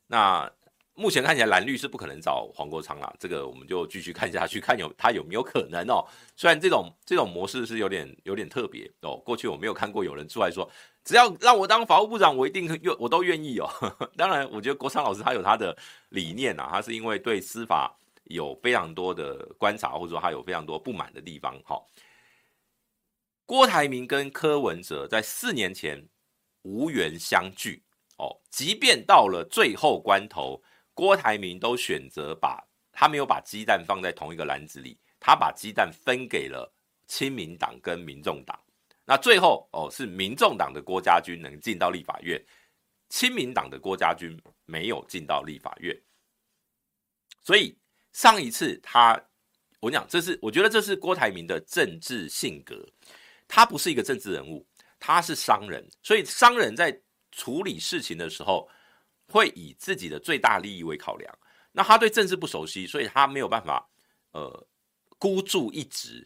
那目前看起来蓝绿是不可能找黄国昌啦，这个我们就继续看下去，看有他有没有可能哦。虽然这种这种模式是有点有点特别哦，过去我没有看过有人出来说。只要让我当法务部长，我一定愿我都愿意哦。当然，我觉得国昌老师他有他的理念啊，他是因为对司法有非常多的观察，或者说他有非常多不满的地方。好，郭台铭跟柯文哲在四年前无缘相聚哦，即便到了最后关头，郭台铭都选择把他没有把鸡蛋放在同一个篮子里，他把鸡蛋分给了亲民党跟民众党。那最后哦，是民众党的郭家军能进到立法院，亲民党的郭家军没有进到立法院。所以上一次他，我讲这是我觉得这是郭台铭的政治性格，他不是一个政治人物，他是商人，所以商人在处理事情的时候会以自己的最大利益为考量。那他对政治不熟悉，所以他没有办法呃孤注一掷，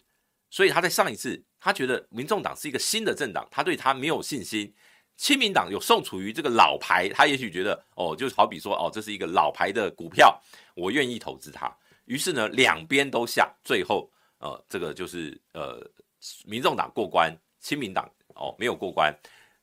所以他在上一次。他觉得民众党是一个新的政党，他对他没有信心。亲民党有宋楚瑜这个老牌，他也许觉得哦，就好比说哦，这是一个老牌的股票，我愿意投资它。于是呢，两边都下，最后呃，这个就是呃，民众党过关，亲民党哦没有过关。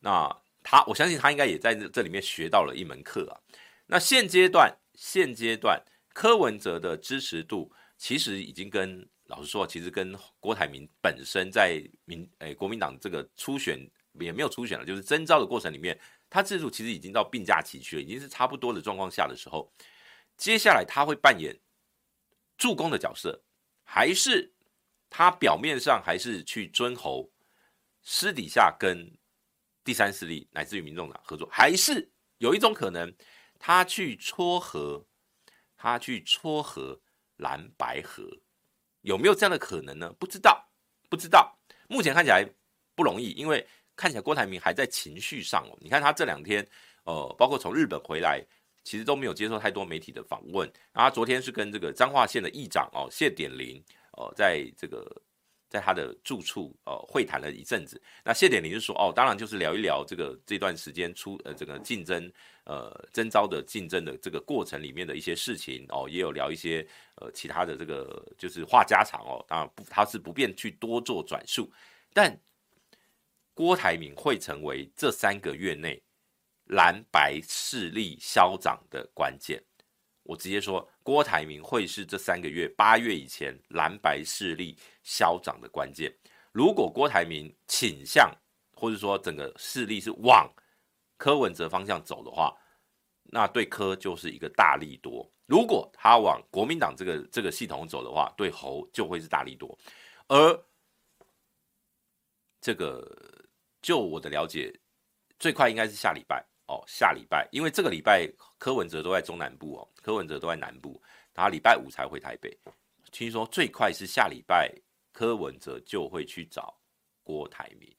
那他，我相信他应该也在这这里面学到了一门课啊。那现阶段，现阶段柯文哲的支持度其实已经跟。老实说，其实跟郭台铭本身在民诶国民党这个初选也没有初选了，就是征召的过程里面，他制度其实已经到并驾齐驱了，已经是差不多的状况下的时候，接下来他会扮演助攻的角色，还是他表面上还是去尊侯，私底下跟第三势力乃至于民众党合作，还是有一种可能，他去撮合，他去撮合蓝白合，有没有这样的可能呢？不知道，不知道。目前看起来不容易，因为看起来郭台铭还在情绪上哦。你看他这两天，呃，包括从日本回来，其实都没有接受太多媒体的访问。然后他昨天是跟这个彰化县的议长哦谢典林，哦，在这个。在他的住处，呃，会谈了一阵子。那谢典林就说，哦，当然就是聊一聊这个这段时间出，呃，这个竞争，呃，征召的竞争的这个过程里面的一些事情，哦，也有聊一些，呃，其他的这个就是话家常哦。当然不，他是不便去多做转述。但郭台铭会成为这三个月内蓝白势力消长的关键。我直接说，郭台铭会是这三个月八月以前蓝白势力消长的关键。如果郭台铭倾向，或者说整个势力是往柯文哲方向走的话，那对柯就是一个大利多；如果他往国民党这个这个系统走的话，对侯就会是大利多。而这个，就我的了解，最快应该是下礼拜。哦，下礼拜，因为这个礼拜柯文哲都在中南部哦，柯文哲都在南部，他礼拜五才回台北。听说最快是下礼拜，柯文哲就会去找郭台铭。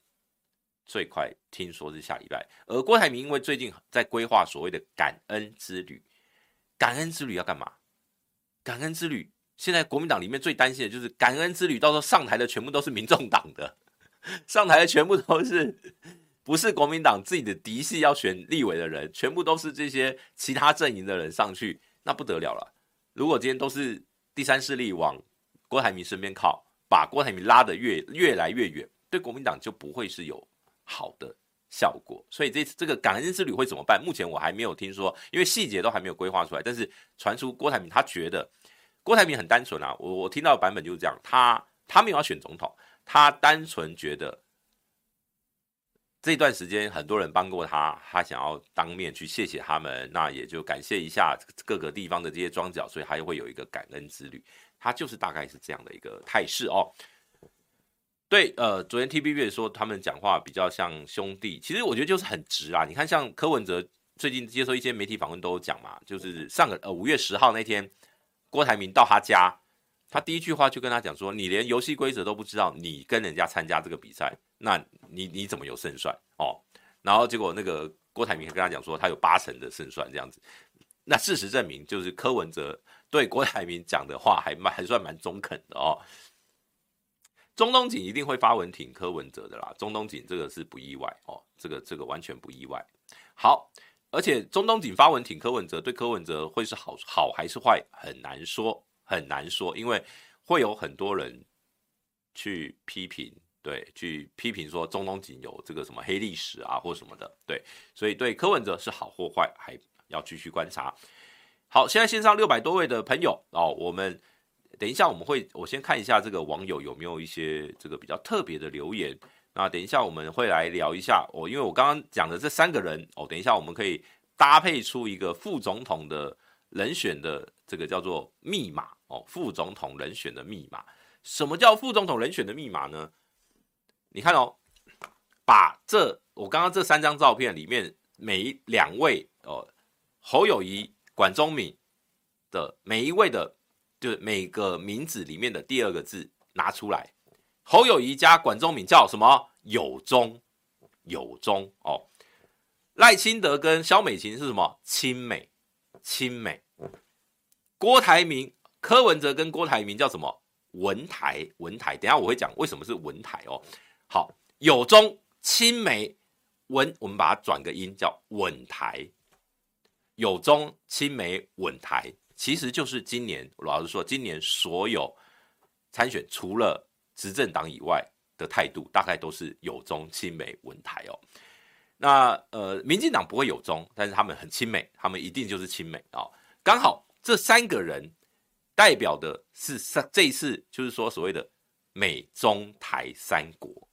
最快听说是下礼拜，而郭台铭因为最近在规划所谓的感恩之旅，感恩之旅要干嘛？感恩之旅，现在国民党里面最担心的就是感恩之旅，到时候上台的全部都是民众党的，上台的全部都是。不是国民党自己的嫡系要选立委的人，全部都是这些其他阵营的人上去，那不得了了。如果今天都是第三势力往郭台铭身边靠，把郭台铭拉得越越来越远，对国民党就不会是有好的效果。所以这次这个感恩之旅会怎么办？目前我还没有听说，因为细节都还没有规划出来。但是传出郭台铭他觉得郭台铭很单纯啊，我我听到的版本就是这样，他他没有要选总统，他单纯觉得。这段时间很多人帮过他，他想要当面去谢谢他们，那也就感谢一下各个地方的这些庄脚，所以他又会有一个感恩之旅。他就是大概是这样的一个态势哦。对，呃，昨天 TVB 说他们讲话比较像兄弟，其实我觉得就是很直啊。你看，像柯文哲最近接受一些媒体访问都有讲嘛，就是上个呃五月十号那天，郭台铭到他家。他第一句话就跟他讲说：“你连游戏规则都不知道，你跟人家参加这个比赛，那你你怎么有胜算哦？”然后结果那个郭台铭跟他讲说：“他有八成的胜算这样子。”那事实证明，就是柯文哲对郭台铭讲的话还蛮还算蛮中肯的哦。中东锦一定会发文挺柯文哲的啦，中东锦这个是不意外哦，这个这个完全不意外。好，而且中东锦发文挺柯文哲，对柯文哲会是好好还是坏，很难说。很难说，因为会有很多人去批评，对，去批评说中东锦有这个什么黑历史啊，或什么的，对，所以对柯文哲是好或坏，还要继续观察。好，现在线上六百多位的朋友哦，我们等一下我们会，我先看一下这个网友有没有一些这个比较特别的留言。那等一下我们会来聊一下哦，因为我刚刚讲的这三个人哦，等一下我们可以搭配出一个副总统的人选的这个叫做密码。哦，副总统人选的密码，什么叫副总统人选的密码呢？你看哦，把这我刚刚这三张照片里面每两位哦，侯友谊、管中闵的每一位的，就是每个名字里面的第二个字拿出来。侯友谊加管中闵叫什么？友中，友中哦。赖清德跟萧美琴是什么？亲美，亲美。郭台铭。柯文哲跟郭台铭叫什么？文台，文台。等下我会讲为什么是文台哦。好，友中亲美文，我们把它转个音叫稳台。友中亲美稳台，其实就是今年，老实说，今年所有参选除了执政党以外的态度，大概都是友中亲美稳台哦。那呃，民进党不会有中，但是他们很亲美，他们一定就是亲美啊、哦。刚好这三个人。代表的是三，这一次就是说所谓的美中台三国，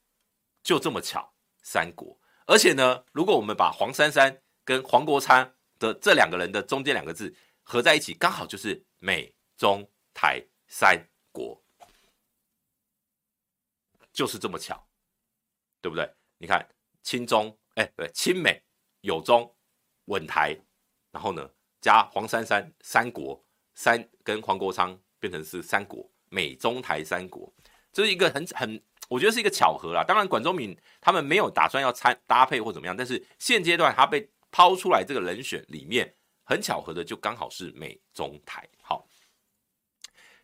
就这么巧，三国。而且呢，如果我们把黄珊珊跟黄国昌的这两个人的中间两个字合在一起，刚好就是美中台三国，就是这么巧，对不对？你看亲中哎不，对，亲美、友中、稳台，然后呢加黄珊珊三国三跟黄国昌变成是三国美中台三国，这是一个很很，我觉得是一个巧合啦。当然，管中闵他们没有打算要参搭配或怎么样，但是现阶段他被抛出来这个人选里面，很巧合的就刚好是美中台。好，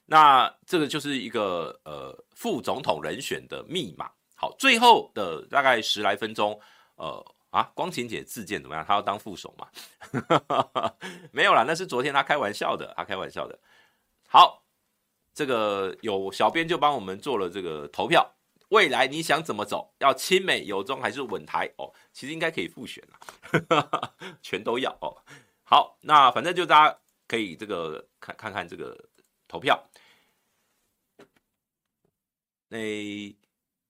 那这个就是一个呃副总统人选的密码。好，最后的大概十来分钟，呃啊，光晴姐自荐怎么样？她要当副手嘛？没有啦，那是昨天她开玩笑的，她开玩笑的。好，这个有小编就帮我们做了这个投票，未来你想怎么走？要亲美、友中还是稳台？哦，其实应该可以复选啦，全都要哦。好，那反正就大家可以这个看看看这个投票，那。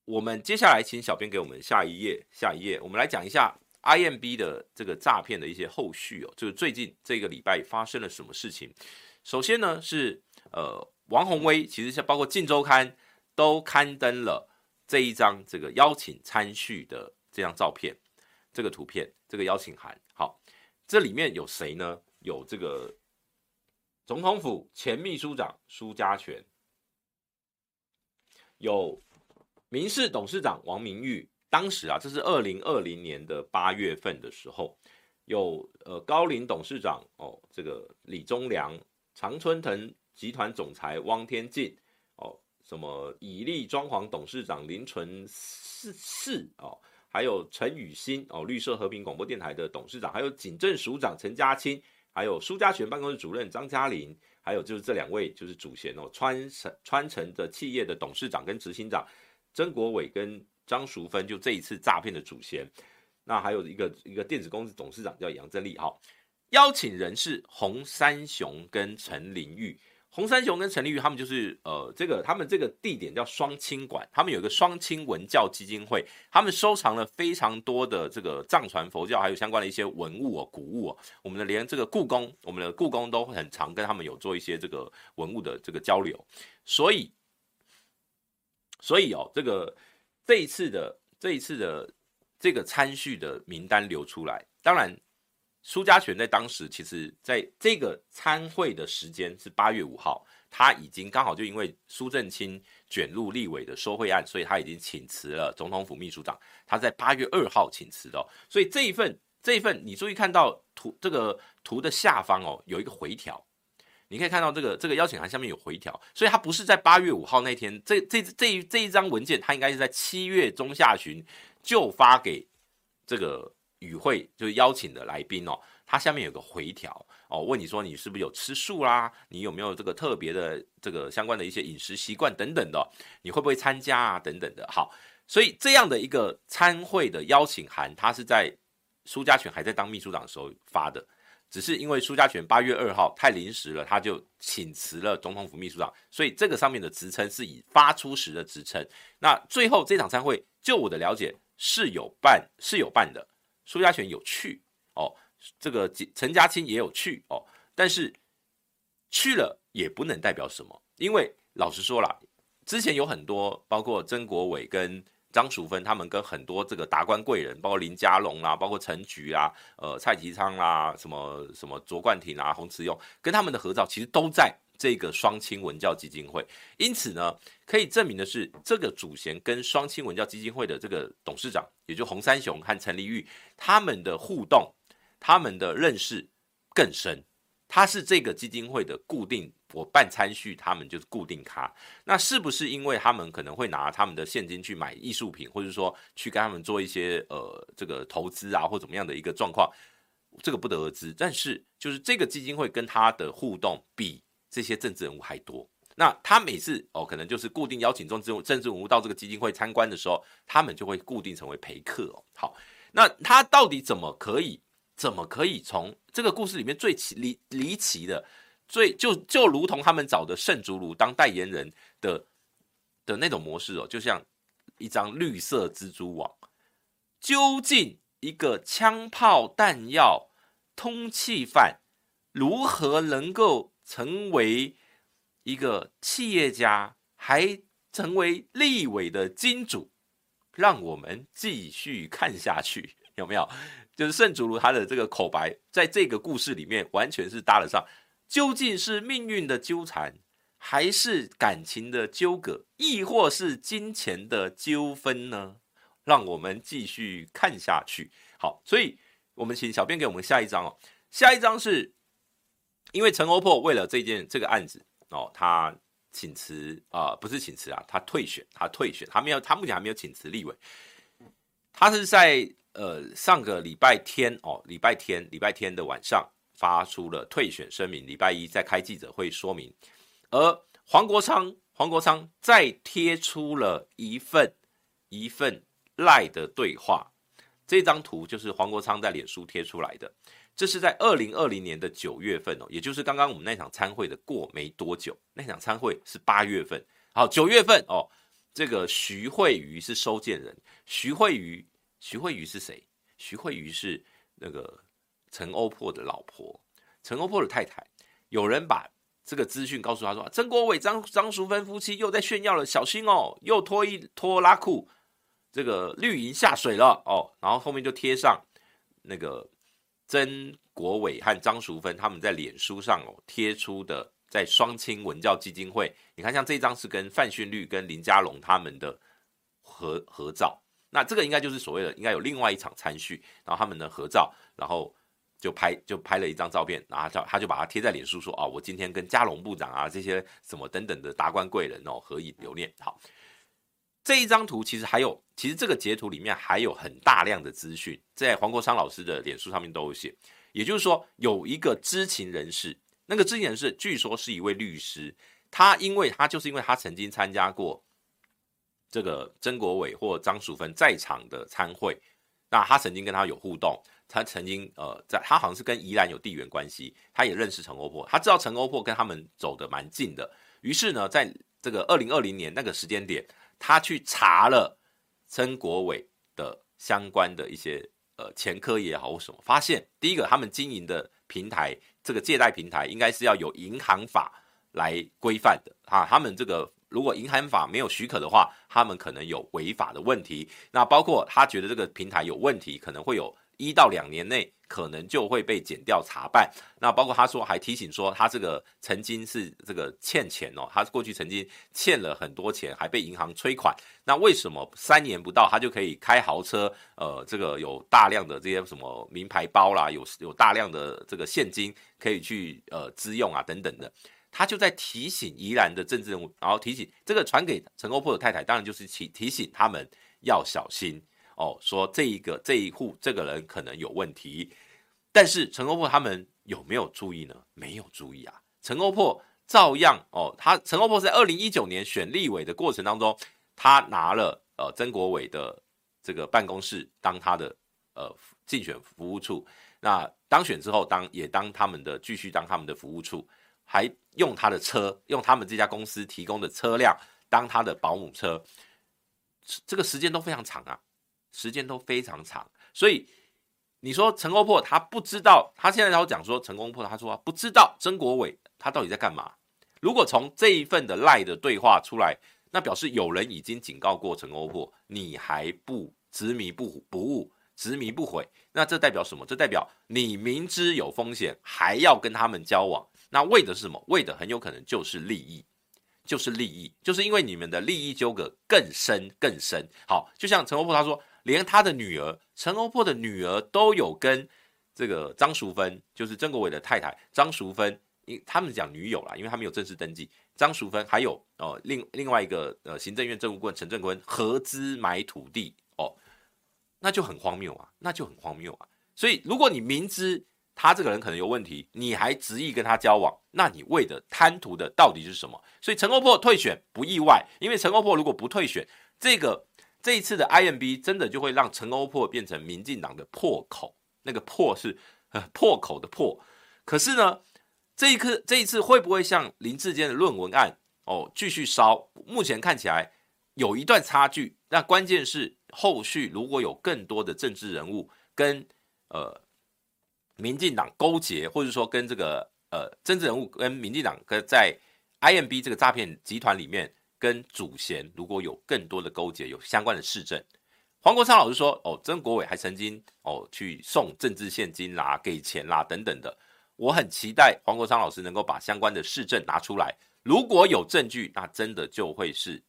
我们接下来请小编给我们下一页，下一页，我们来讲一下 IMB 的这个诈骗的一些后续哦，就是最近这个礼拜发生了什么事情。首先呢是呃王鸿薇，其实像包括《镜周刊》都刊登了这一张这个邀请参叙的这张照片，这个图片，这个邀请函。好，这里面有谁呢？有这个总统府前秘书长苏家全，有。民视董事长王明玉，当时啊，这是二零二零年的八月份的时候，有呃高龄董事长哦，这个李忠良，常春藤集团总裁汪天进哦，什么以利装潢董事长林纯世哦，还有陈宇新哦，绿色和平广播电台的董事长，还有警政署长陈家清，还有苏家全办公室主任张嘉玲，还有就是这两位就是主嫌哦，川成川成的企业的董事长跟执行长。曾国伟跟张淑芬就这一次诈骗的主嫌，那还有一个一个电子公司董事长叫杨振利，哈，邀请人是洪三雄跟陈玲玉，洪三雄跟陈玲玉他们就是呃这个他们这个地点叫双清馆，他们有一个双清文教基金会，他们收藏了非常多的这个藏传佛教还有相关的一些文物哦古物哦，我们的连这个故宫，我们的故宫都很常跟他们有做一些这个文物的这个交流，所以。所以哦，这个这一次的这一次的这个参叙的名单流出来，当然苏家全在当时其实在这个参会的时间是八月五号，他已经刚好就因为苏正清卷入立委的收贿案，所以他已经请辞了总统府秘书长，他在八月二号请辞的，所以这一份这一份你注意看到图这个图的下方哦，有一个回调。你可以看到这个这个邀请函下面有回条，所以它不是在八月五号那天，这这这一这一张文件，它应该是在七月中下旬就发给这个与会就是邀请的来宾哦。它下面有个回条哦，问你说你是不是有吃素啦？你有没有这个特别的这个相关的一些饮食习惯等等的？你会不会参加啊？等等的。好，所以这样的一个参会的邀请函，它是在苏家全还在当秘书长的时候发的。只是因为苏家全八月二号太临时了，他就请辞了总统府秘书长，所以这个上面的职称是以发出时的职称。那最后这场参会，就我的了解是有办是有办的，苏家全有去哦，这个陈家清也有去哦，但是去了也不能代表什么，因为老实说了，之前有很多包括曾国伟跟。张淑芬他们跟很多这个达官贵人，包括林家龙啦，包括陈菊啦，呃，蔡其昌啦，什么什么卓冠廷啊，洪慈庸，跟他们的合照其实都在这个双清文教基金会。因此呢，可以证明的是，这个主贤跟双清文教基金会的这个董事长，也就洪三雄和陈立玉，他们的互动，他们的认识更深。他是这个基金会的固定。我办参叙，他们就是固定咖。那是不是因为他们可能会拿他们的现金去买艺术品，或者说去跟他们做一些呃这个投资啊，或怎么样的一个状况？这个不得而知。但是就是这个基金会跟他的互动比这些政治人物还多。那他每次哦，可能就是固定邀请政治政治人物到这个基金会参观的时候，他们就会固定成为陪客。好，那他到底怎么可以怎么可以从这个故事里面最奇离离奇的？最就就如同他们找的圣祖鲁当代言人的的那种模式哦，就像一张绿色蜘蛛网。究竟一个枪炮弹药通气犯如何能够成为一个企业家，还成为立委的金主？让我们继续看下去。有没有？就是盛竹如他的这个口白，在这个故事里面完全是搭得上。究竟是命运的纠缠，还是感情的纠葛，亦或是金钱的纠纷呢？让我们继续看下去。好，所以我们请小编给我们下一章哦。下一章是因为陈欧珀为了这件这个案子哦，他请辞啊、不是请辞啊，他退选，他退选，他没有，他目前还没有请辞立委。他是在呃上个礼拜天哦，礼拜天礼拜天的晚上发出了退选声明，礼拜一再开记者会说明，而黄国昌黄国昌再贴出了一份一份赖的对话，这张图就是黄国昌在脸书贴出来的。这是在二零二零年的九月份哦，也就是刚刚我们那场参会的过没多久，那场参会是八月份。好，九月份哦，这个徐慧瑜是收件人。徐慧瑜，徐慧瑜是谁？徐慧瑜是那个陈欧珀的老婆，陈欧珀的太太。有人把这个资讯告诉他说，曾国伟、张张淑芬夫妻又在炫耀了，小心哦，又拖一拖拉裤，这个绿营下水了哦。然后后面就贴上那个。曾国伟和张淑芬他们在脸书上哦贴出的，在双亲文教基金会，你看像这张是跟范训律跟林家龙他们的合合照，那这个应该就是所谓的应该有另外一场参叙，然后他们的合照，然后就拍就拍了一张照片，然后他他就把它贴在脸书说哦，我今天跟佳龙部长啊这些什么等等的达官贵人哦合影留念，好。这一张图其实还有，其实这个截图里面还有很大量的资讯，在黄国昌老师的脸书上面都有写。也就是说，有一个知情人士，那个知情人士据说是一位律师，他因为他就是因为他曾经参加过这个曾国伟或张淑芬在场的参会，那他曾经跟他有互动，他曾经呃，在他好像是跟宜兰有地缘关系，他也认识陈欧珀，他知道陈欧珀跟他们走得蛮近的，于是呢，在这个二零二零年那个时间点。他去查了曾国伟的相关的一些呃前科也好或什么，发现第一个他们经营的平台这个借贷平台应该是要有银行法来规范的啊，他们这个如果银行法没有许可的话，他们可能有违法的问题。那包括他觉得这个平台有问题，可能会有一到两年内。可能就会被减掉查办。那包括他说，还提醒说，他这个曾经是这个欠钱哦，他过去曾经欠了很多钱，还被银行催款。那为什么三年不到他就可以开豪车？呃，这个有大量的这些什么名牌包啦，有有大量的这个现金可以去呃支用啊等等的。他就在提醒宜兰的政治人物，然后提醒这个传给陈欧珀的太太，当然就是提提醒他们要小心。哦，说这一个这一户这个人可能有问题，但是陈欧珀他们有没有注意呢？没有注意啊。陈欧珀照样哦，他陈欧珀在二零一九年选立委的过程当中，他拿了呃曾国伟的这个办公室当他的呃竞选服务处，那当选之后当也当他们的继续当他们的服务处，还用他的车，用他们这家公司提供的车辆当他的保姆车，这个时间都非常长啊。时间都非常长，所以你说陈欧珀他不知道，他现在要讲说陈欧珀他说不知道曾国伟他到底在干嘛。如果从这一份的赖的对话出来，那表示有人已经警告过陈欧珀，你还不执迷不不悟，执迷不悔，那这代表什么？这代表你明知有风险还要跟他们交往，那为的是什么？为的很有可能就是利益。就是利益，就是因为你们的利益纠葛更深更深。好，就像陈欧珀他说，连他的女儿陈欧珀的女儿都有跟这个张淑芬，就是曾国伟的太太张淑芬，因他们讲女友啦，因为他们有正式登记。张淑芬还有哦、另另外一个呃，行政院政务官陈正坤合资买土地哦，那就很荒谬啊，那就很荒谬啊。所以如果你明知他这个人可能有问题，你还执意跟他交往，那你为的贪图的到底是什么？所以陈欧珀退选不意外，因为陈欧珀如果不退选，这个这一次的 IMB 真的就会让陈欧珀变成民进党的破口，那个破是破口的破。可是呢，这一刻这一次会不会像林志坚的论文案哦继续烧？目前看起来有一段差距，那关键是后续如果有更多的政治人物跟呃。民进党勾结，或者说跟这个呃政治人物跟民进党跟在 IMB 这个诈骗集团里面跟主嫌如果有更多的勾结，有相关的事证，黄国昌老师说，哦，曾国伟还曾经哦去送政治献金啦、给钱啦等等的。我很期待黄国昌老师能够把相关的事证拿出来。如果有证据，那真的就会是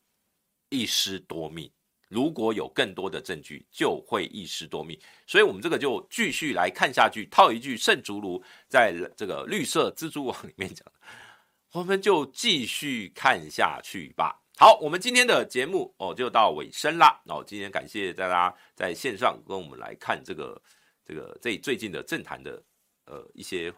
一尸多命。如果有更多的证据，就会一尸多命。所以，我们这个就继续来看下去。套一句圣竹卢在这个绿色蜘蛛网里面讲，我们就继续看下去吧。好，我们今天的节目哦就到尾声啦。哦，今天感谢大家在线上跟我们来看这个这个这最近的政坛的呃一些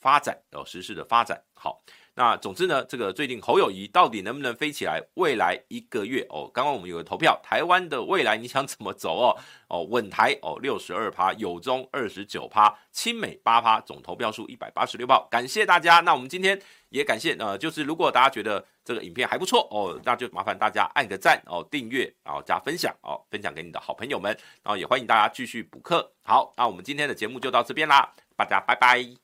发展哦时事的发展。好。那总之呢，这个最近侯友宜到底能不能飞起来？未来一个月哦，刚刚我们有个投票，台湾的未来你想怎么走哦？哦，稳台哦，六十二趴，友中二十九趴，亲美八趴，总投票数一百八十六票。感谢大家。那我们今天也感谢呃，就是如果大家觉得这个影片还不错哦，那就麻烦大家按个赞哦，订阅然后加分享哦，分享给你的好朋友们，然后也欢迎大家继续补课。好，那我们今天的节目就到这边啦，大家拜拜。